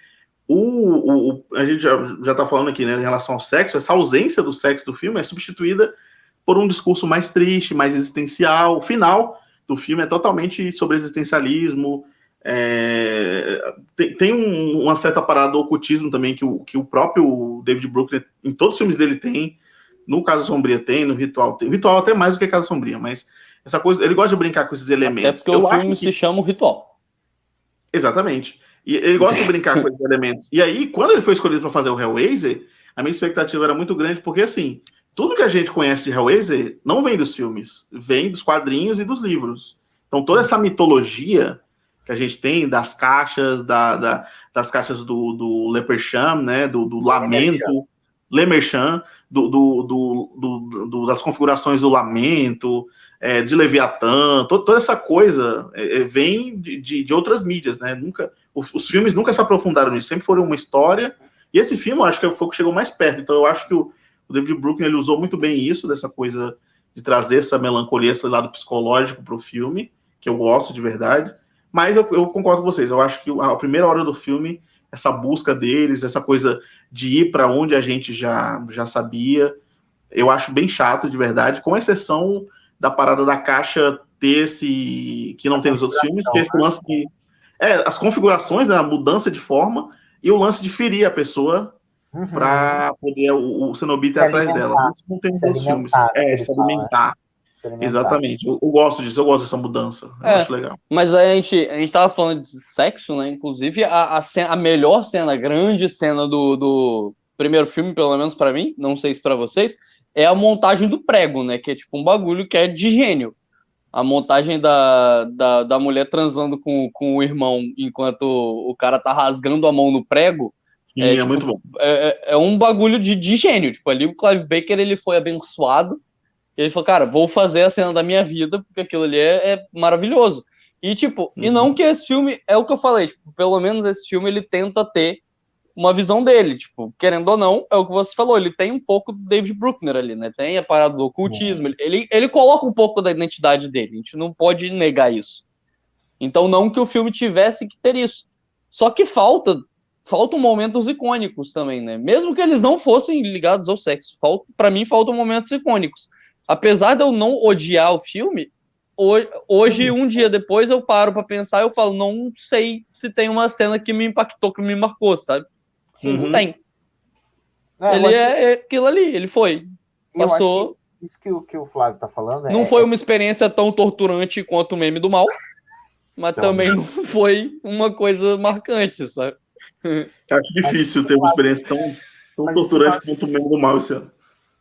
o, o, o- a gente já, já tá falando aqui, né, em relação ao sexo, essa ausência do sexo do filme é substituída por um discurso mais triste, mais existencial. O final do filme é totalmente sobre existencialismo, é, tem, tem um- uma certa parada do ocultismo também que o, que o próprio David Brooklyn, em todos os filmes dele tem, no Casa Sombria tem, no Ritual tem, Ritual até mais do que Casa Sombria, mas essa coisa, ele gosta de brincar com esses elementos. porque Eu o filme que- se chama o Ritual. Exatamente. E ele gosta de brincar com esses elementos. E aí, quando ele foi escolhido para fazer o Hellraiser, a minha expectativa era muito grande, porque assim, tudo que a gente conhece de Hellraiser não vem dos filmes, vem dos quadrinhos e dos livros. Então, toda essa mitologia que a gente tem das caixas, da, da- das caixas do, do Leprechaun, né, do, do lamento, Lemerchan, do, do- do- das configurações do lamento, é, de Leviatã, to- toda essa coisa é, é, vem de, de, de outras mídias, né? Nunca, os, os filmes nunca se aprofundaram nisso, sempre foram uma história. E esse filme, eu acho que foi o que chegou mais perto. Então, eu acho que o, o David Brooklyn ele usou muito bem isso, dessa coisa de trazer essa melancolia, esse lado psicológico para o filme, que eu gosto de verdade. Mas eu, eu concordo com vocês. Eu acho que a primeira hora do filme, essa busca deles, essa coisa de ir para onde a gente já, já sabia, eu acho bem chato, de verdade, com exceção da parada da caixa ter esse. que não tem nos outros filmes, que é esse né? lance de. É, as configurações, né, a mudança de forma e o lance de ferir a pessoa uhum. para poder o, o Cenobite ir atrás dela. Isso não tem nos outros filmes. É, se alimentar. Exatamente. Eu, eu, gosto disso, eu gosto dessa mudança. É, acho legal. Mas a gente, a gente tava falando de sexo, né? Inclusive, a, a, cena, a melhor cena, a grande cena do, do primeiro filme, pelo menos para mim, não sei se para vocês, é a montagem do prego, né? Que é tipo um bagulho que é de gênio. A montagem da, da, da mulher transando com, com o irmão enquanto o cara tá rasgando a mão no prego. Sim, é, é tipo, muito bom. É, é, é um bagulho de, de gênio. Tipo, ali o Clive Baker ele foi abençoado ele falou, cara, vou fazer a cena da minha vida, porque aquilo ali é, é maravilhoso. E, tipo, uhum. e não que esse filme, é o que eu falei, tipo, pelo menos esse filme ele tenta ter uma visão dele, tipo, querendo ou não, é o que você falou, ele tem um pouco do David Bruckner ali, né? Tem a parada do ocultismo, uhum. ele, ele coloca um pouco da identidade dele, a gente não pode negar isso. Então, não que o filme tivesse que ter isso. Só que falta, faltam momentos icônicos também, né? Mesmo que eles não fossem ligados ao sexo, falta, para mim faltam momentos icônicos apesar de eu não odiar o filme, hoje, hoje um dia depois, eu paro para pensar e eu falo, não sei se tem uma cena que me impactou, que me marcou, sabe? Sim, uhum. não tem. É, ele é, que... aquilo ali, ele foi. Passou. isso que o, que o Flávio tá falando é... Não foi uma experiência tão torturante quanto o meme do mal, mas não. também não foi uma coisa marcante, sabe? Acho difícil ter uma experiência tão, tão torturante quanto o meme do mal esse ano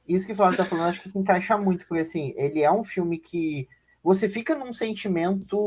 isso que o Flávio tá falando, acho que se encaixa muito, porque assim, ele é um filme que você fica num sentimento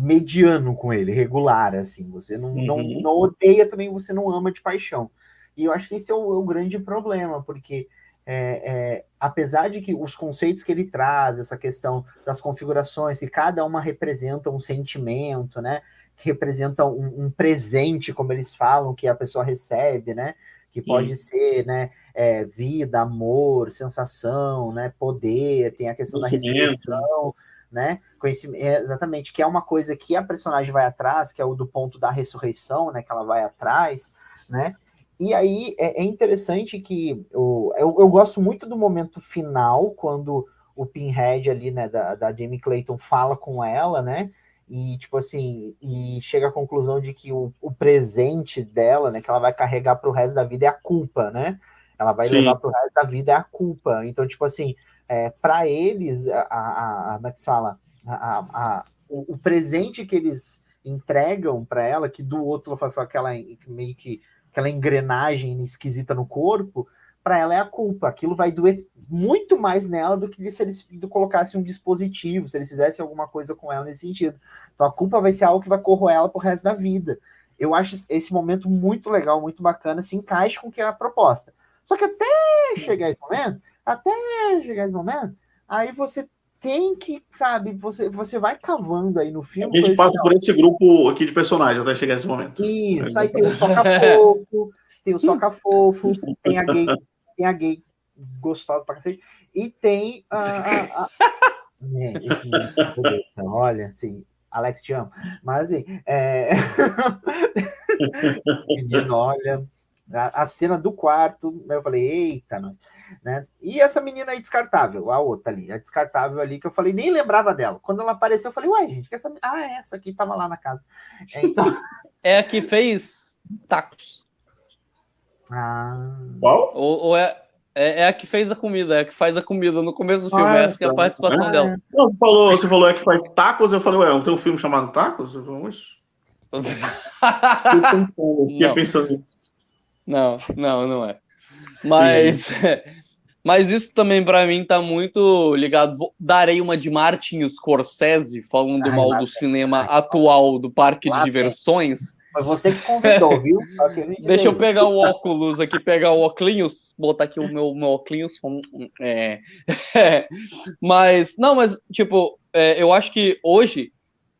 mediano com ele, regular, assim. Você não, uhum. não, não odeia também, você não ama de paixão. E eu acho que esse é o, é o grande problema, porque é, é, apesar de que os conceitos que ele traz, essa questão das configurações, que cada uma representa um sentimento, né? Que representa um, um presente, como eles falam, que a pessoa recebe, né? Que pode Sim. ser, né? É, vida, amor, sensação, né, poder, tem a questão da ressurreição, né, conhecimento, é, exatamente, que é uma coisa que a personagem vai atrás, que é o do ponto da ressurreição, né, que ela vai atrás, né, e aí é, é interessante que eu, eu, eu, gosto muito do momento final, quando o Pinhead ali, né, da, da Jamie Clayton fala com ela, né, e tipo assim, e chega à conclusão de que o, o presente dela, né, que ela vai carregar para o resto da vida é a culpa, né, ela vai Sim. levar pro resto da vida a culpa. Então, tipo assim, é, para eles, a, a, a, como é que se fala? A, a, o, o, presente que eles entregam para ela, que do outro foi aquela meio que aquela engrenagem esquisita no corpo, para ela é a culpa. Aquilo vai doer muito mais nela do que se eles colocassem um dispositivo, se eles fizessem alguma coisa com ela nesse sentido. Então a culpa vai ser algo que vai corroer ela pro resto da vida. Eu acho esse momento muito legal, muito bacana, se encaixa com o que é a proposta. Só que até chegar esse momento, até chegar esse momento, aí você tem que, sabe, você, você vai cavando aí no filme. A gente passa por esse grupo aqui de personagens até chegar esse momento. Isso, aí tem o Soca Fofo, tem o Soca Fofo, tem a gay, tem a gay gostosa pra cacete, e tem a. a, a... É, esse olha, assim, Alex te amo. Mas assim, é... menino, olha, a, a cena do quarto, eu falei, eita, né? E essa menina aí descartável, a outra ali, a descartável ali, que eu falei, nem lembrava dela. Quando ela apareceu, eu falei, uai, gente, que essa. Ah, é essa aqui tava lá na casa. É, então... é a que fez tacos. Ah. Qual? Ou, ou é, é, é, a que fez a comida, é a que faz a comida no começo do filme, ah, essa que é a tá. participação ah, dela. Não, você, falou, você falou é que faz tacos, eu falei, ué, não tem um filme chamado Tacos? Eu falei, eu fiquei pensando nisso. Não, não, não é. Mas, mas isso também para mim tá muito ligado. Darei uma de Martin Scorsese falando Ai, mal do cinema atual do parque de diversões. Foi você que convidou, viu? Deixa eu pegar o óculos aqui, pegar o óculos, botar aqui o meu, meu óculos. É. mas, não, mas, tipo, é, eu acho que hoje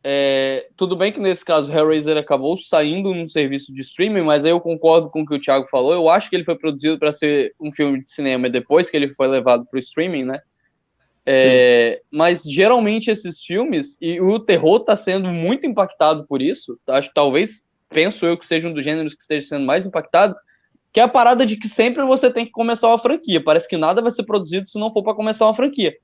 é, tudo bem que nesse caso Hellraiser acabou saindo num serviço de streaming, mas aí eu concordo com o que o Thiago falou. Eu acho que ele foi produzido para ser um filme de cinema depois que ele foi levado para o streaming, né? É, mas geralmente esses filmes, e o terror está sendo muito impactado por isso, acho que talvez, penso eu, que seja um dos gêneros que esteja sendo mais impactado, que é a parada de que sempre você tem que começar uma franquia. Parece que nada vai ser produzido se não for para começar uma franquia.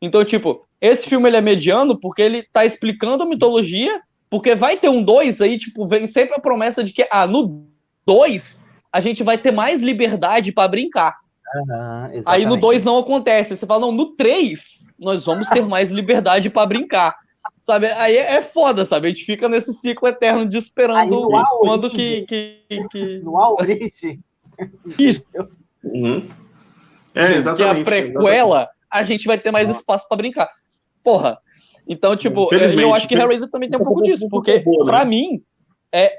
Então, tipo, esse filme ele é mediano porque ele tá explicando a mitologia, porque vai ter um 2 aí, tipo, vem sempre a promessa de que, ah, no 2 a gente vai ter mais liberdade para brincar. Uhum, aí no 2 não acontece. Você fala, não, no 3 nós vamos ter mais liberdade para brincar. Sabe? Aí é, é foda, sabe? A gente fica nesse ciclo eterno de esperando quando que, que, que. No a origem. Isso. Uhum. É, exatamente. Que a prequela, exatamente. A gente vai ter mais espaço para brincar. Porra. Então, tipo, eu acho que Hellraiser também tem um pouco disso, porque, para pra mim, é,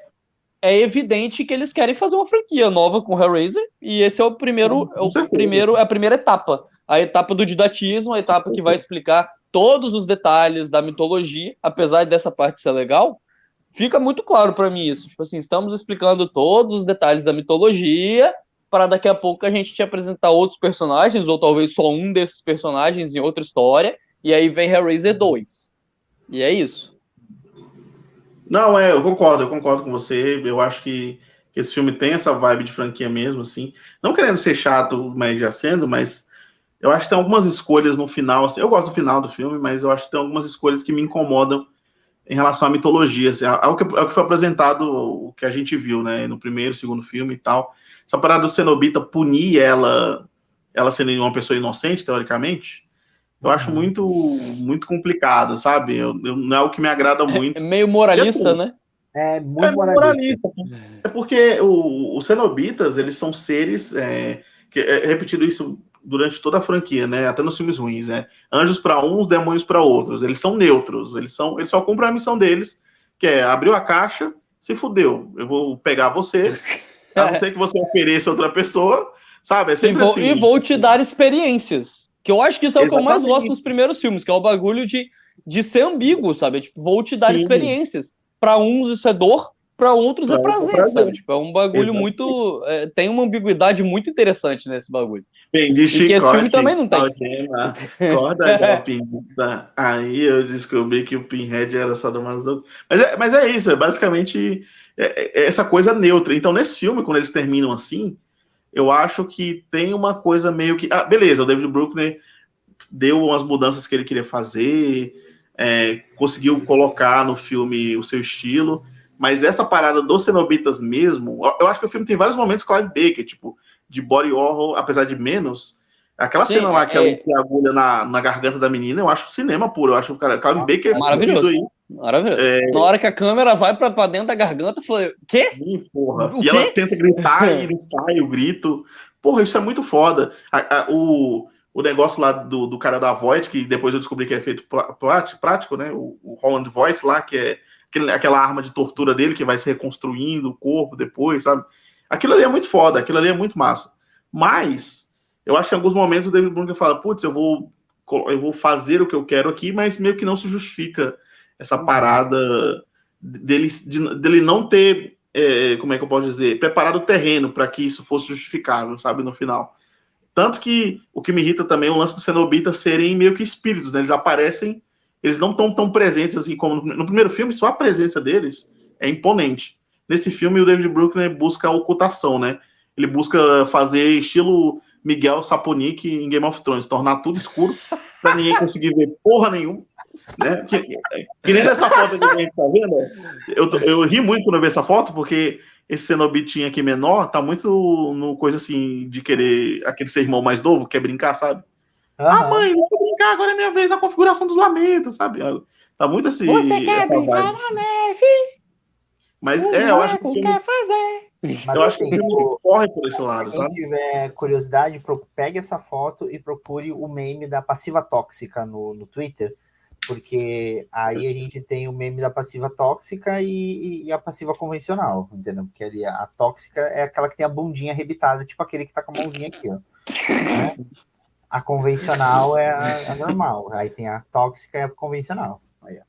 é evidente que eles querem fazer uma franquia nova com Hellraiser, e esse é o primeiro, é o primeiro, é a primeira etapa. A etapa do didatismo, a etapa que vai explicar todos os detalhes da mitologia, apesar dessa parte ser legal, fica muito claro para mim isso. Tipo assim, estamos explicando todos os detalhes da mitologia para daqui a pouco a gente te apresentar outros personagens, ou talvez só um desses personagens em outra história, e aí vem Hellraiser 2. E é isso. Não, é, eu concordo, eu concordo com você. Eu acho que, esse filme tem essa vibe de franquia mesmo, assim. Não querendo ser chato, mas já sendo, mas eu acho que tem algumas escolhas no final. Assim, eu gosto do final do filme, mas eu acho que tem algumas escolhas que me incomodam em relação à mitologia, assim, ao, que, ao que foi apresentado, o que a gente viu, né, no primeiro, segundo filme e tal. Essa parada do Cenobita punir ela, ela sendo uma pessoa inocente, teoricamente, eu acho uhum. muito muito complicado, sabe? Eu, eu, não é o que me agrada é, muito. É meio moralista, assim, né? É muito é moralista. moralista. É porque o, os Cenobitas, eles são seres, é, que é repetido isso durante toda a franquia, né? Até nos filmes ruins, né? Anjos para uns, demônios para outros. Eles são neutros, eles são, eles só cumprem a missão deles, que é abriu a caixa, se fudeu. Eu vou pegar você, a não ser que você ofereça outra pessoa, sabe? É sempre e vou, assim. E vou te dar experiências. Que eu acho que isso é Exatamente. o que eu mais gosto nos primeiros filmes, que é o bagulho de, de ser ambíguo, sabe? Tipo, vou te dar Sim. experiências. Para uns isso é dor, para outros é prazer, prazer, sabe? Tipo, é um bagulho Exatamente. muito. É, tem uma ambiguidade muito interessante nesse bagulho. Bem, de chicote, e que esse filme também não tem. corda de alpinista. Aí eu descobri que o Pinhead era só do Mazoco. Mas é, mas é isso, é basicamente é, é essa coisa neutra. Então, nesse filme, quando eles terminam assim, eu acho que tem uma coisa meio que. Ah, beleza, o David Bruckner deu umas mudanças que ele queria fazer, é, conseguiu colocar no filme o seu estilo, mas essa parada dos cenobitas mesmo, eu acho que o filme tem vários momentos Clive Baker, tipo, de body horror, apesar de menos. Aquela Sim, cena lá que é... ela agulha na, na garganta da menina, eu acho cinema puro. Eu acho o cara, Clive Baker é maravilhoso. Aí. Maravilhoso. É... Na hora que a câmera vai pra, pra dentro da garganta, eu falei, quê? Sim, porra. O e quê? ela tenta gritar e não sai o grito. Porra, isso é muito foda. A, a, o, o negócio lá do, do cara da Void, que depois eu descobri que é feito prático, né? O, o Holland Void lá, que é aquela arma de tortura dele que vai se reconstruindo o corpo depois, sabe? Aquilo ali é muito foda, aquilo ali é muito massa. Mas, eu acho que em alguns momentos o David Brunker fala, putz, eu vou, eu vou fazer o que eu quero aqui, mas meio que não se justifica essa parada dele, de, dele não ter, é, como é que eu posso dizer, preparado o terreno para que isso fosse justificável, sabe, no final. Tanto que o que me irrita também é o lance dos cenobitas serem meio que espíritos, né? Eles aparecem, eles não estão tão presentes assim como no, no, primeiro filme, só a presença deles é imponente. Nesse filme, o David Bruckner busca a ocultação, né? Ele busca fazer estilo Miguel Saponik em Game of Thrones, tornar tudo escuro para ninguém conseguir ver porra nenhuma. Né? Que, que nem nessa foto que a gente tá vendo, eu, eu ri muito quando eu vi essa foto, porque esse cenobitinho aqui menor tá muito no coisa assim de querer aquele ser irmão mais novo, quer brincar, sabe? Uhum. Ah, mãe, vamos brincar, agora é minha vez na configuração dos lamentos, sabe? Tá muito assim. Você quer brincar na neve? Mas o é, eu acho que. Quer fazer. Mas, eu acho que assim, o corre por esse lado, quem sabe? tiver curiosidade, pegue essa foto e procure o meme da passiva tóxica no, no Twitter, porque aí a gente tem o meme da passiva tóxica e, e a passiva convencional, entendeu? Porque ali a tóxica é aquela que tem a bundinha arrebitada, tipo aquele que tá com a mãozinha aqui, ó. Né? A convencional é a, a, normal, aí tem a tóxica e a convencional. Aí,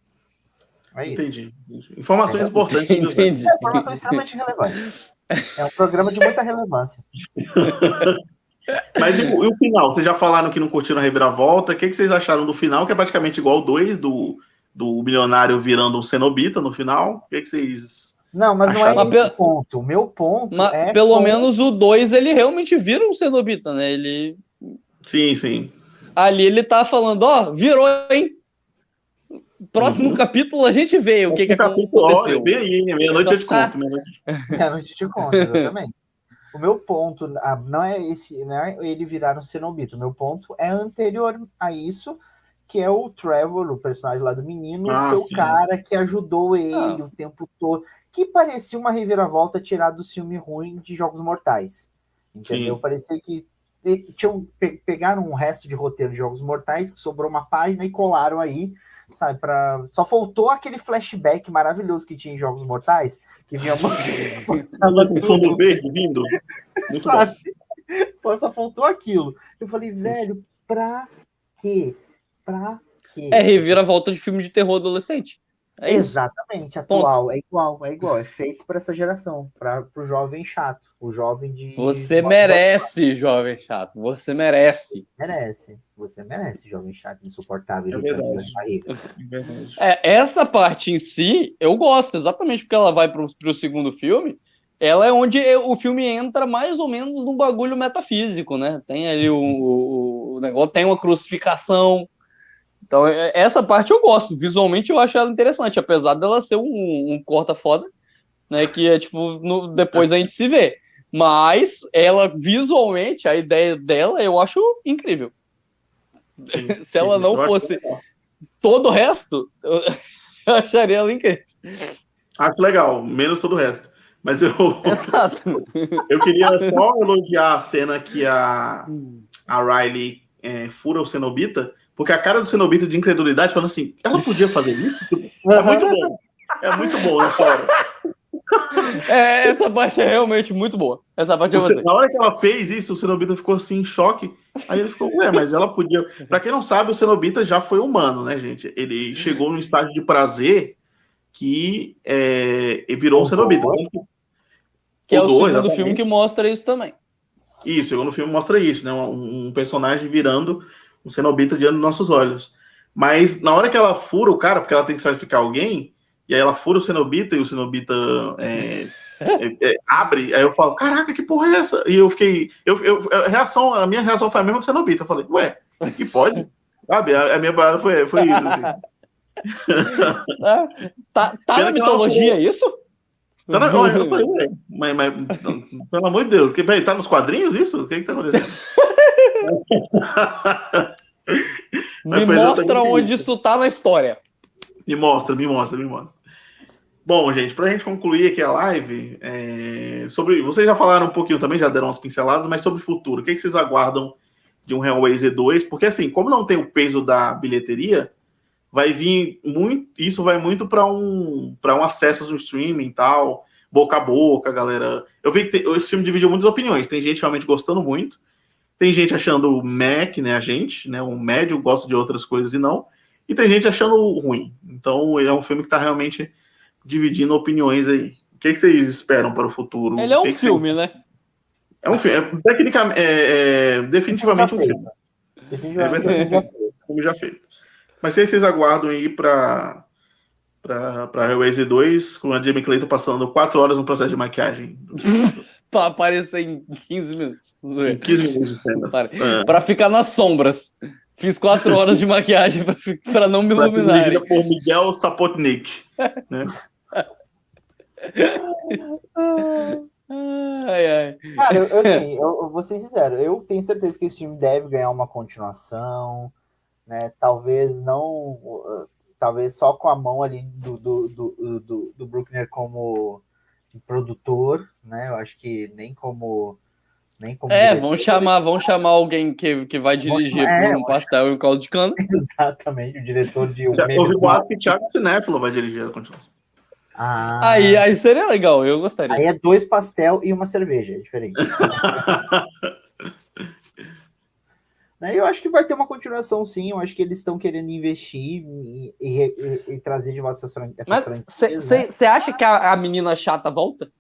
é Entendi. Informações é, importantes. Entendi. É, informações extremamente relevantes. É um programa de muita relevância. Mas e, e, o final? Vocês já falaram que não curtiram a reviravolta. O que, que vocês acharam do final? Que é praticamente igual o 2 do, do milionário virando um cenobita no final. O que, que vocês. Não, mas não é esse ponto. O meu ponto mas, é. Pelo como... menos o 2 ele realmente vira um cenobita, né? Ele. Sim, sim. Ali ele tá falando, ó, virou, hein? Próximo uhum. capítulo a gente vê o que, que aconteceu. Olha, bem aí, meia-noite eu te conto. Meia-noite meia eu te conto, exatamente. o meu ponto não é esse, não é ele virar um cenobita. O meu ponto é anterior a isso, que é o Trevor, o personagem lá do menino, ah, ser o cara que ajudou ele ah. o tempo todo, que parecia uma reviravolta tirada do filme ruim de Jogos Mortais. Entendeu? Sim. Parecia que tinham, pegaram um resto de roteiro de Jogos Mortais, que sobrou uma página e colaram aí sabe? Pra... Só faltou aquele flashback maravilhoso que tinha em Jogos Mortais, que vinha mostrando com fundo verde vindo. sabe? Pô, só faltou aquilo. Eu falei, velho, pra quê? Pra quê? É reviravolta de filme de terror adolescente. É Exatamente, atual, é igual, é igual, é feito para essa geração, para o jovem chato, o jovem de. Você merece, jovem chato, você merece. Merece, você merece, jovem chato, insuportável. É verdade. É, verdade. é essa parte em si, eu gosto, exatamente porque ela vai para o segundo filme. Ela é onde o filme entra mais ou menos num bagulho metafísico, né? Tem ali o, o, o negócio, tem uma crucificação, então, é, essa parte eu gosto. Visualmente eu acho ela interessante, apesar dela ser um, um corta foda, né? Que é tipo, no, depois a gente se vê. Mas ela, visualmente, a ideia dela eu acho incrível. Sim, se ela não fosse todo o resto, eu, eu acharia ela incrível. Acho legal, menos todo o resto. Mas eu. Exato. eu queria só elogiar a cena que a, a Riley é, fura o Cenobita porque a cara do Cenobita de incredulidade falando assim, ela podia fazer isso? É muito bom. É muito bom, eu falo. É, essa parte é realmente muito boa. Essa parte Você, Na hora que ela fez isso, o Cenobita ficou assim em choque. Aí ele ficou, ué, mas ela podia. Pra quem não sabe, o Cenobita já foi humano, né, gente? Ele chegou num estágio de prazer que é, virou um Cenobita. Que é o segundo exatamente. filme que mostra isso também. Isso, o segundo filme mostra isso, né? Um, um personagem virando um cenobita diante dos nossos olhos. Mas na hora que ela fura o cara, porque ela tem que sacrificar alguém, e aí ela fura o cenobita e o cenobita é, é, é, abre, aí eu falo, caraca, que porra é essa? E eu fiquei, eu, eu, a reação, a minha reação foi a mesma que o cenobita. Eu falei, ué, que pode? Sabe? A, a minha parada foi, foi isso. Assim. Ah, tá, tá na mitologia foi... isso? Tá na, eu falei, ué, mas, mas, pelo amor de Deus, que, tá nos quadrinhos isso? O que que tá acontecendo? me mostra onde isso tá na história. Me mostra, me mostra, me mostra. Bom, gente, para a gente concluir aqui a live, é... sobre. Vocês já falaram um pouquinho também, já deram umas pinceladas, mas sobre o futuro, o que, é que vocês aguardam de um Hellraiser 2? Porque, assim, como não tem o peso da bilheteria, vai vir muito. Isso vai muito para um, um acesso no streaming e tal, boca a boca, galera. Eu vi que esse filme dividiu muitas opiniões. Tem gente realmente gostando muito, tem gente achando o Mac, né, a gente, né, um médio gosta de outras coisas e não. E tem gente achando ruim. Então, ele é um filme que está realmente dividindo opiniões aí. O que, que, vocês esperam para o futuro? Ele é um que filme, que né? É um filme. É, tecnicamente, é, é, definitivamente um filme. Definitivamente é um filme já feito. Mas o que vocês aguardam aí para para Hellraiser 2, com a Jamie Clayton passando 4 horas no processo de maquiagem? para aparecer em 15 minutos. Em 15 minutos de cenas. Para, é. para ficar nas sombras. Fiz 4 horas de maquiagem para não me iluminar. por Miguel Sapotnik. né? Ai, ai. Cara, eu, assim, eu, eu vou ser sincero, eu tenho certeza que esse filme deve ganhar uma continuação, né? Talvez não, talvez só com a mão ali do, do, do, do, do Bruckner como produtor, né? Eu acho que nem como. Nem como é, diretor, vão chamar, vão chamar alguém que, que vai dirigir é, um pastel e um caldo de cana. Exatamente, o diretor de. Houve boato que Thiago Cinéfilo vai dirigir a continuação. Ah, aí, aí seria legal, eu gostaria. Aí é dois pastel e uma cerveja, é diferente. Né? Eu acho que vai ter uma continuação, sim. Eu acho que eles estão querendo investir e, e, e, trazer de volta essas, fran essas franquias. Você né? acha que a, a, menina chata volta?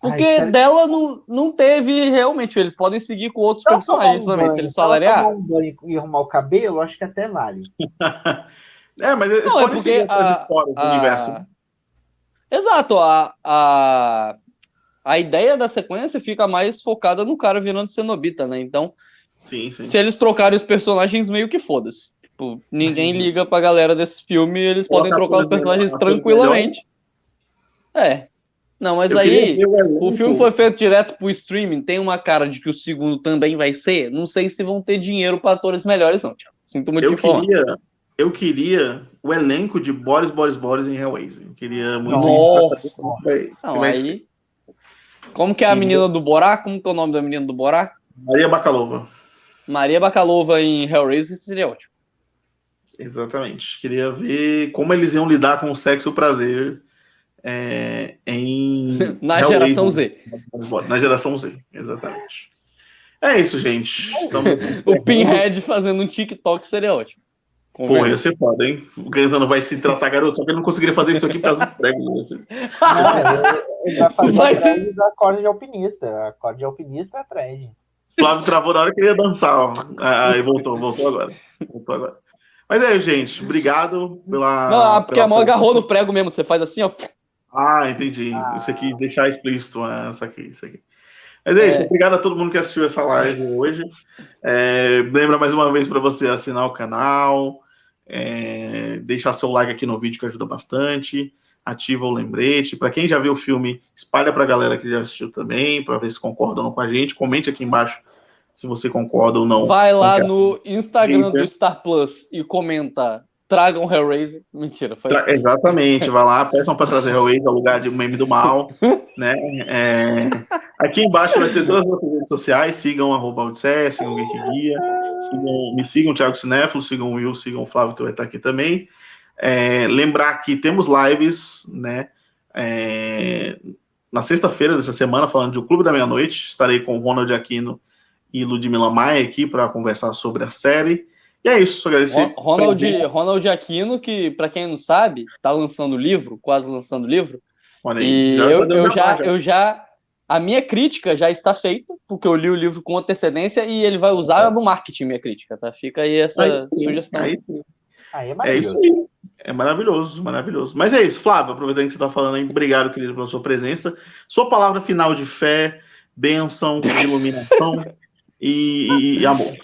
Porque Ah, dela não, não teve realmente. Eles podem seguir com outros personagens um também. banho, Se eles ah, um banho e arrumar o cabelo, acho que até vale. É, mas eles Não, é podem porque seguir a- histórias do a- universo. Exato, a, a, a ideia da sequência fica mais focada no cara virando cenobita, né? Então, Sim, sim. se eles trocarem os personagens, meio que foda-se. Tipo, ninguém liga pra galera desse filme, eles Coloca podem trocar os personagens melhor- tranquilamente. É. Não, mas Eu aí. o filme foi feito direto pro streaming, tem uma cara de que o segundo também vai ser. Não sei se vão ter dinheiro para atores melhores, não, Thiago. Sinto muito Eu queria, eu queria o elenco de Boris, Boris, Boris em Hellraiser. Eu queria muito Nossa, isso. vai- Não, que vai aí. ser. Como que é a menina do Borá? Como que é o nome da menina do Borá? Maria Bakalova. Maria Bakalova em Hellraiser seria ótimo. Exatamente. Queria ver como eles iam lidar com o sexo e o prazer é, em. Na Hellraiser. geração Z. Na geração Z, exatamente. É isso, gente. Estamos... O Pinhead fazendo um TikTok seria ótimo. Pô, ia ser foda, hein? O Gaetano vai se tratar garoto, só que ele não conseguiria fazer isso aqui por causa ele, ele vai fazer Vai a da corda de alpinista. A corda de alpinista é a thread. Flávio travou na hora que ele ia dançar. Ó. Ah, Aí voltou, voltou agora. Voltou agora. Mas é, gente. Obrigado pela. Não, ah, porque pela a mão agarrou no prego mesmo. Você faz assim, ó. Ah, entendi. Ah. Isso aqui, deixar explícito. ah, Isso aqui, isso aqui. Mas é, isso. É. Obrigado a todo mundo que assistiu essa live hoje. É, lembra mais uma vez para você assinar o canal, é, deixar seu like aqui no vídeo que ajuda bastante. Ativa o lembrete. Para quem já viu o filme, espalha para a galera que já assistiu também, para ver se concordam ou não com a gente. Comente aqui embaixo se você concorda ou não. Vai lá no Instagram do Star Plus e comenta. Tragam Hellraiser. Mentira, foi Tra- Exatamente, vai lá, peçam para trazer ex ao lugar de meme do mal, né? É, Aqui embaixo vai ter todas as nossas redes sociais, sigam arroba Odisseia, sigam Geek Guia, sigam- me sigam Thiago Cinéfilo, sigam o Will, sigam o Flávio, que vai estar aqui também. É, lembrar que temos lives, né? é, na sexta-feira dessa semana, falando de O Clube da Meia-Noite, estarei com o Ronald Aquino e Ludmila Maia aqui para conversar sobre a série. E é isso, só agradecer. Ron- Ronald, Presente. Ronald Aquino, que, pra quem não sabe, tá lançando livro, quase lançando livro. Olha aí, E já eu, fazendo eu já, eu já. A minha crítica já está feita, porque eu li o livro com antecedência e ele vai usar no marketing minha crítica, tá? Fica aí essa Aí sim, sugestão. aí sim. Aí é É maravilhoso. isso aí. É maravilhoso, maravilhoso. Mas é isso, Flávio, aproveitando que você está falando aí, obrigado, querido, pela sua presença. Sua palavra final de fé, bênção, iluminação e, e- e amor.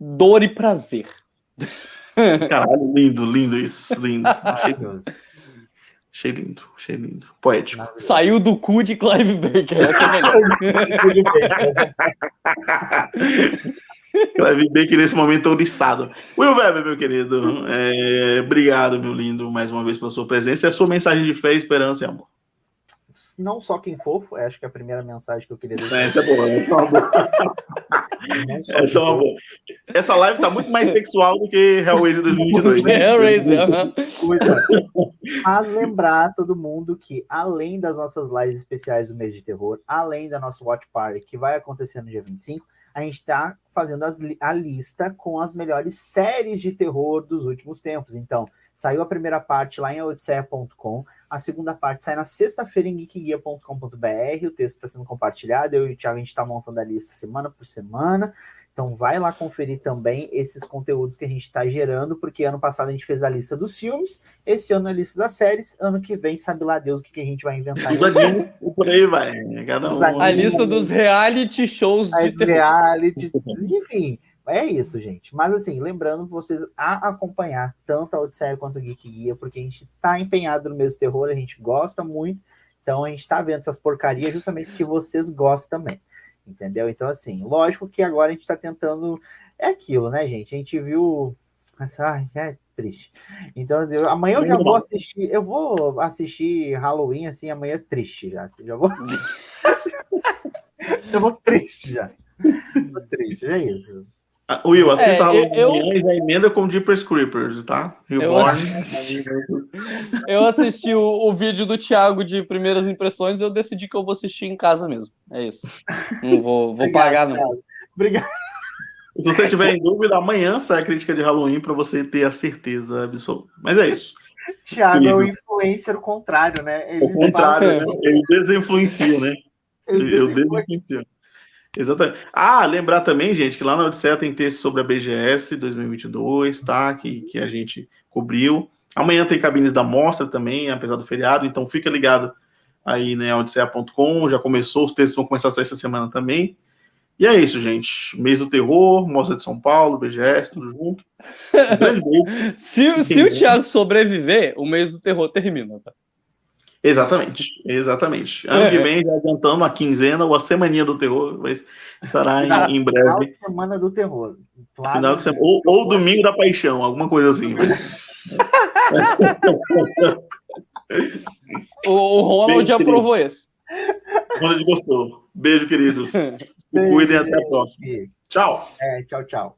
Dor e prazer. Caralho, lindo, lindo isso, lindo. Achei, Maravilhoso. achei lindo, achei lindo. Poético. Saiu do cu de Clive Baker, essa é melhor. Clive Baker nesse momento ouriçado. Will Weber, meu querido, é, obrigado, meu lindo, mais uma vez pela sua presença e a sua mensagem de fé, esperança e amor. Não só quem fofo, acho que é a primeira mensagem que eu queria deixar. Essa é boa, é boa. Essa é uma boa. Essa live tá muito mais sexual do que Hellraiser 2022. né? Hellraiser. Coisa. Mas lembrar todo mundo que, além das nossas lives especiais do mês de terror, além da nossa Watch Party, que vai acontecer no dia 25, a gente está fazendo as a lista com as melhores séries de terror dos últimos tempos. Então, saiu a primeira parte lá em odisseia.com, a segunda parte sai na sexta-feira em geekguia.com.br, o texto está sendo compartilhado, eu e o Thiago a gente está montando a lista semana por semana. Então vai lá conferir também esses conteúdos que a gente está gerando, porque ano passado a gente fez a lista dos filmes, esse ano a lista das séries, ano que vem sabe lá Deus o que, que a gente vai inventar. Os animes por aí vai. Cada um. A lista dos reality shows Aí de reality, enfim, é isso, gente. Mas assim, lembrando vocês a acompanhar tanto a Odisseia quanto o Geek Guia, porque a gente tá empenhado no mesmo terror, a gente gosta muito, então a gente tá vendo essas porcarias justamente porque vocês gostam também. Entendeu? Então, assim, lógico que agora a gente tá tentando. É aquilo, né, gente? A gente viu. Ai, é triste. Então, assim, amanhã eu já vou assistir. Eu vou assistir Halloween, assim, amanhã triste já. assim, já vou. eu vou triste já. Tô triste, é isso. Ah, Will, assista É, Halloween eu- e já emenda com Jeepers Creepers, tá? Reborn. Eu assisti o, o vídeo do Thiago de primeiras impressões e eu decidi que eu vou assistir em casa mesmo. É isso. Não vou, vou Obrigado, pagar, não. Thiago. Obrigado. Se você tiver em dúvida, amanhã sai a crítica de Halloween para você ter a certeza absoluta. Mas é isso. Thiago é o influencer contrário, né? Ele o contrário, fala... né? Ele desinfluencia, né? Ele eu desinfluencio. Exatamente. Ah, lembrar também, gente, que lá na Odisseia tem texto sobre a BGS 2022, tá? Que, que a gente cobriu. Amanhã tem cabines da mostra também, apesar do feriado, então fica ligado aí, né, odisseia.com, já começou, os textos vão começar a sair essa semana também. E é isso, gente. Mês do Terror, Mostra de São Paulo, BGS, tudo junto. Um se, se o Thiago sobreviver, o mês do terror termina, tá? Exatamente, exatamente. Ano é, que vem, já adiantando a quinzena ou a semaninha do terror, vai, estará em, em breve. Final de semana do terror. Claro. Final de semana, ou, ou domingo da paixão, alguma coisa assim. o, o Ronald Beijo, aprovou querido. esse. Ronald gostou. Beijo, queridos. Se cuidem até a próxima. Tchau. É, tchau, tchau.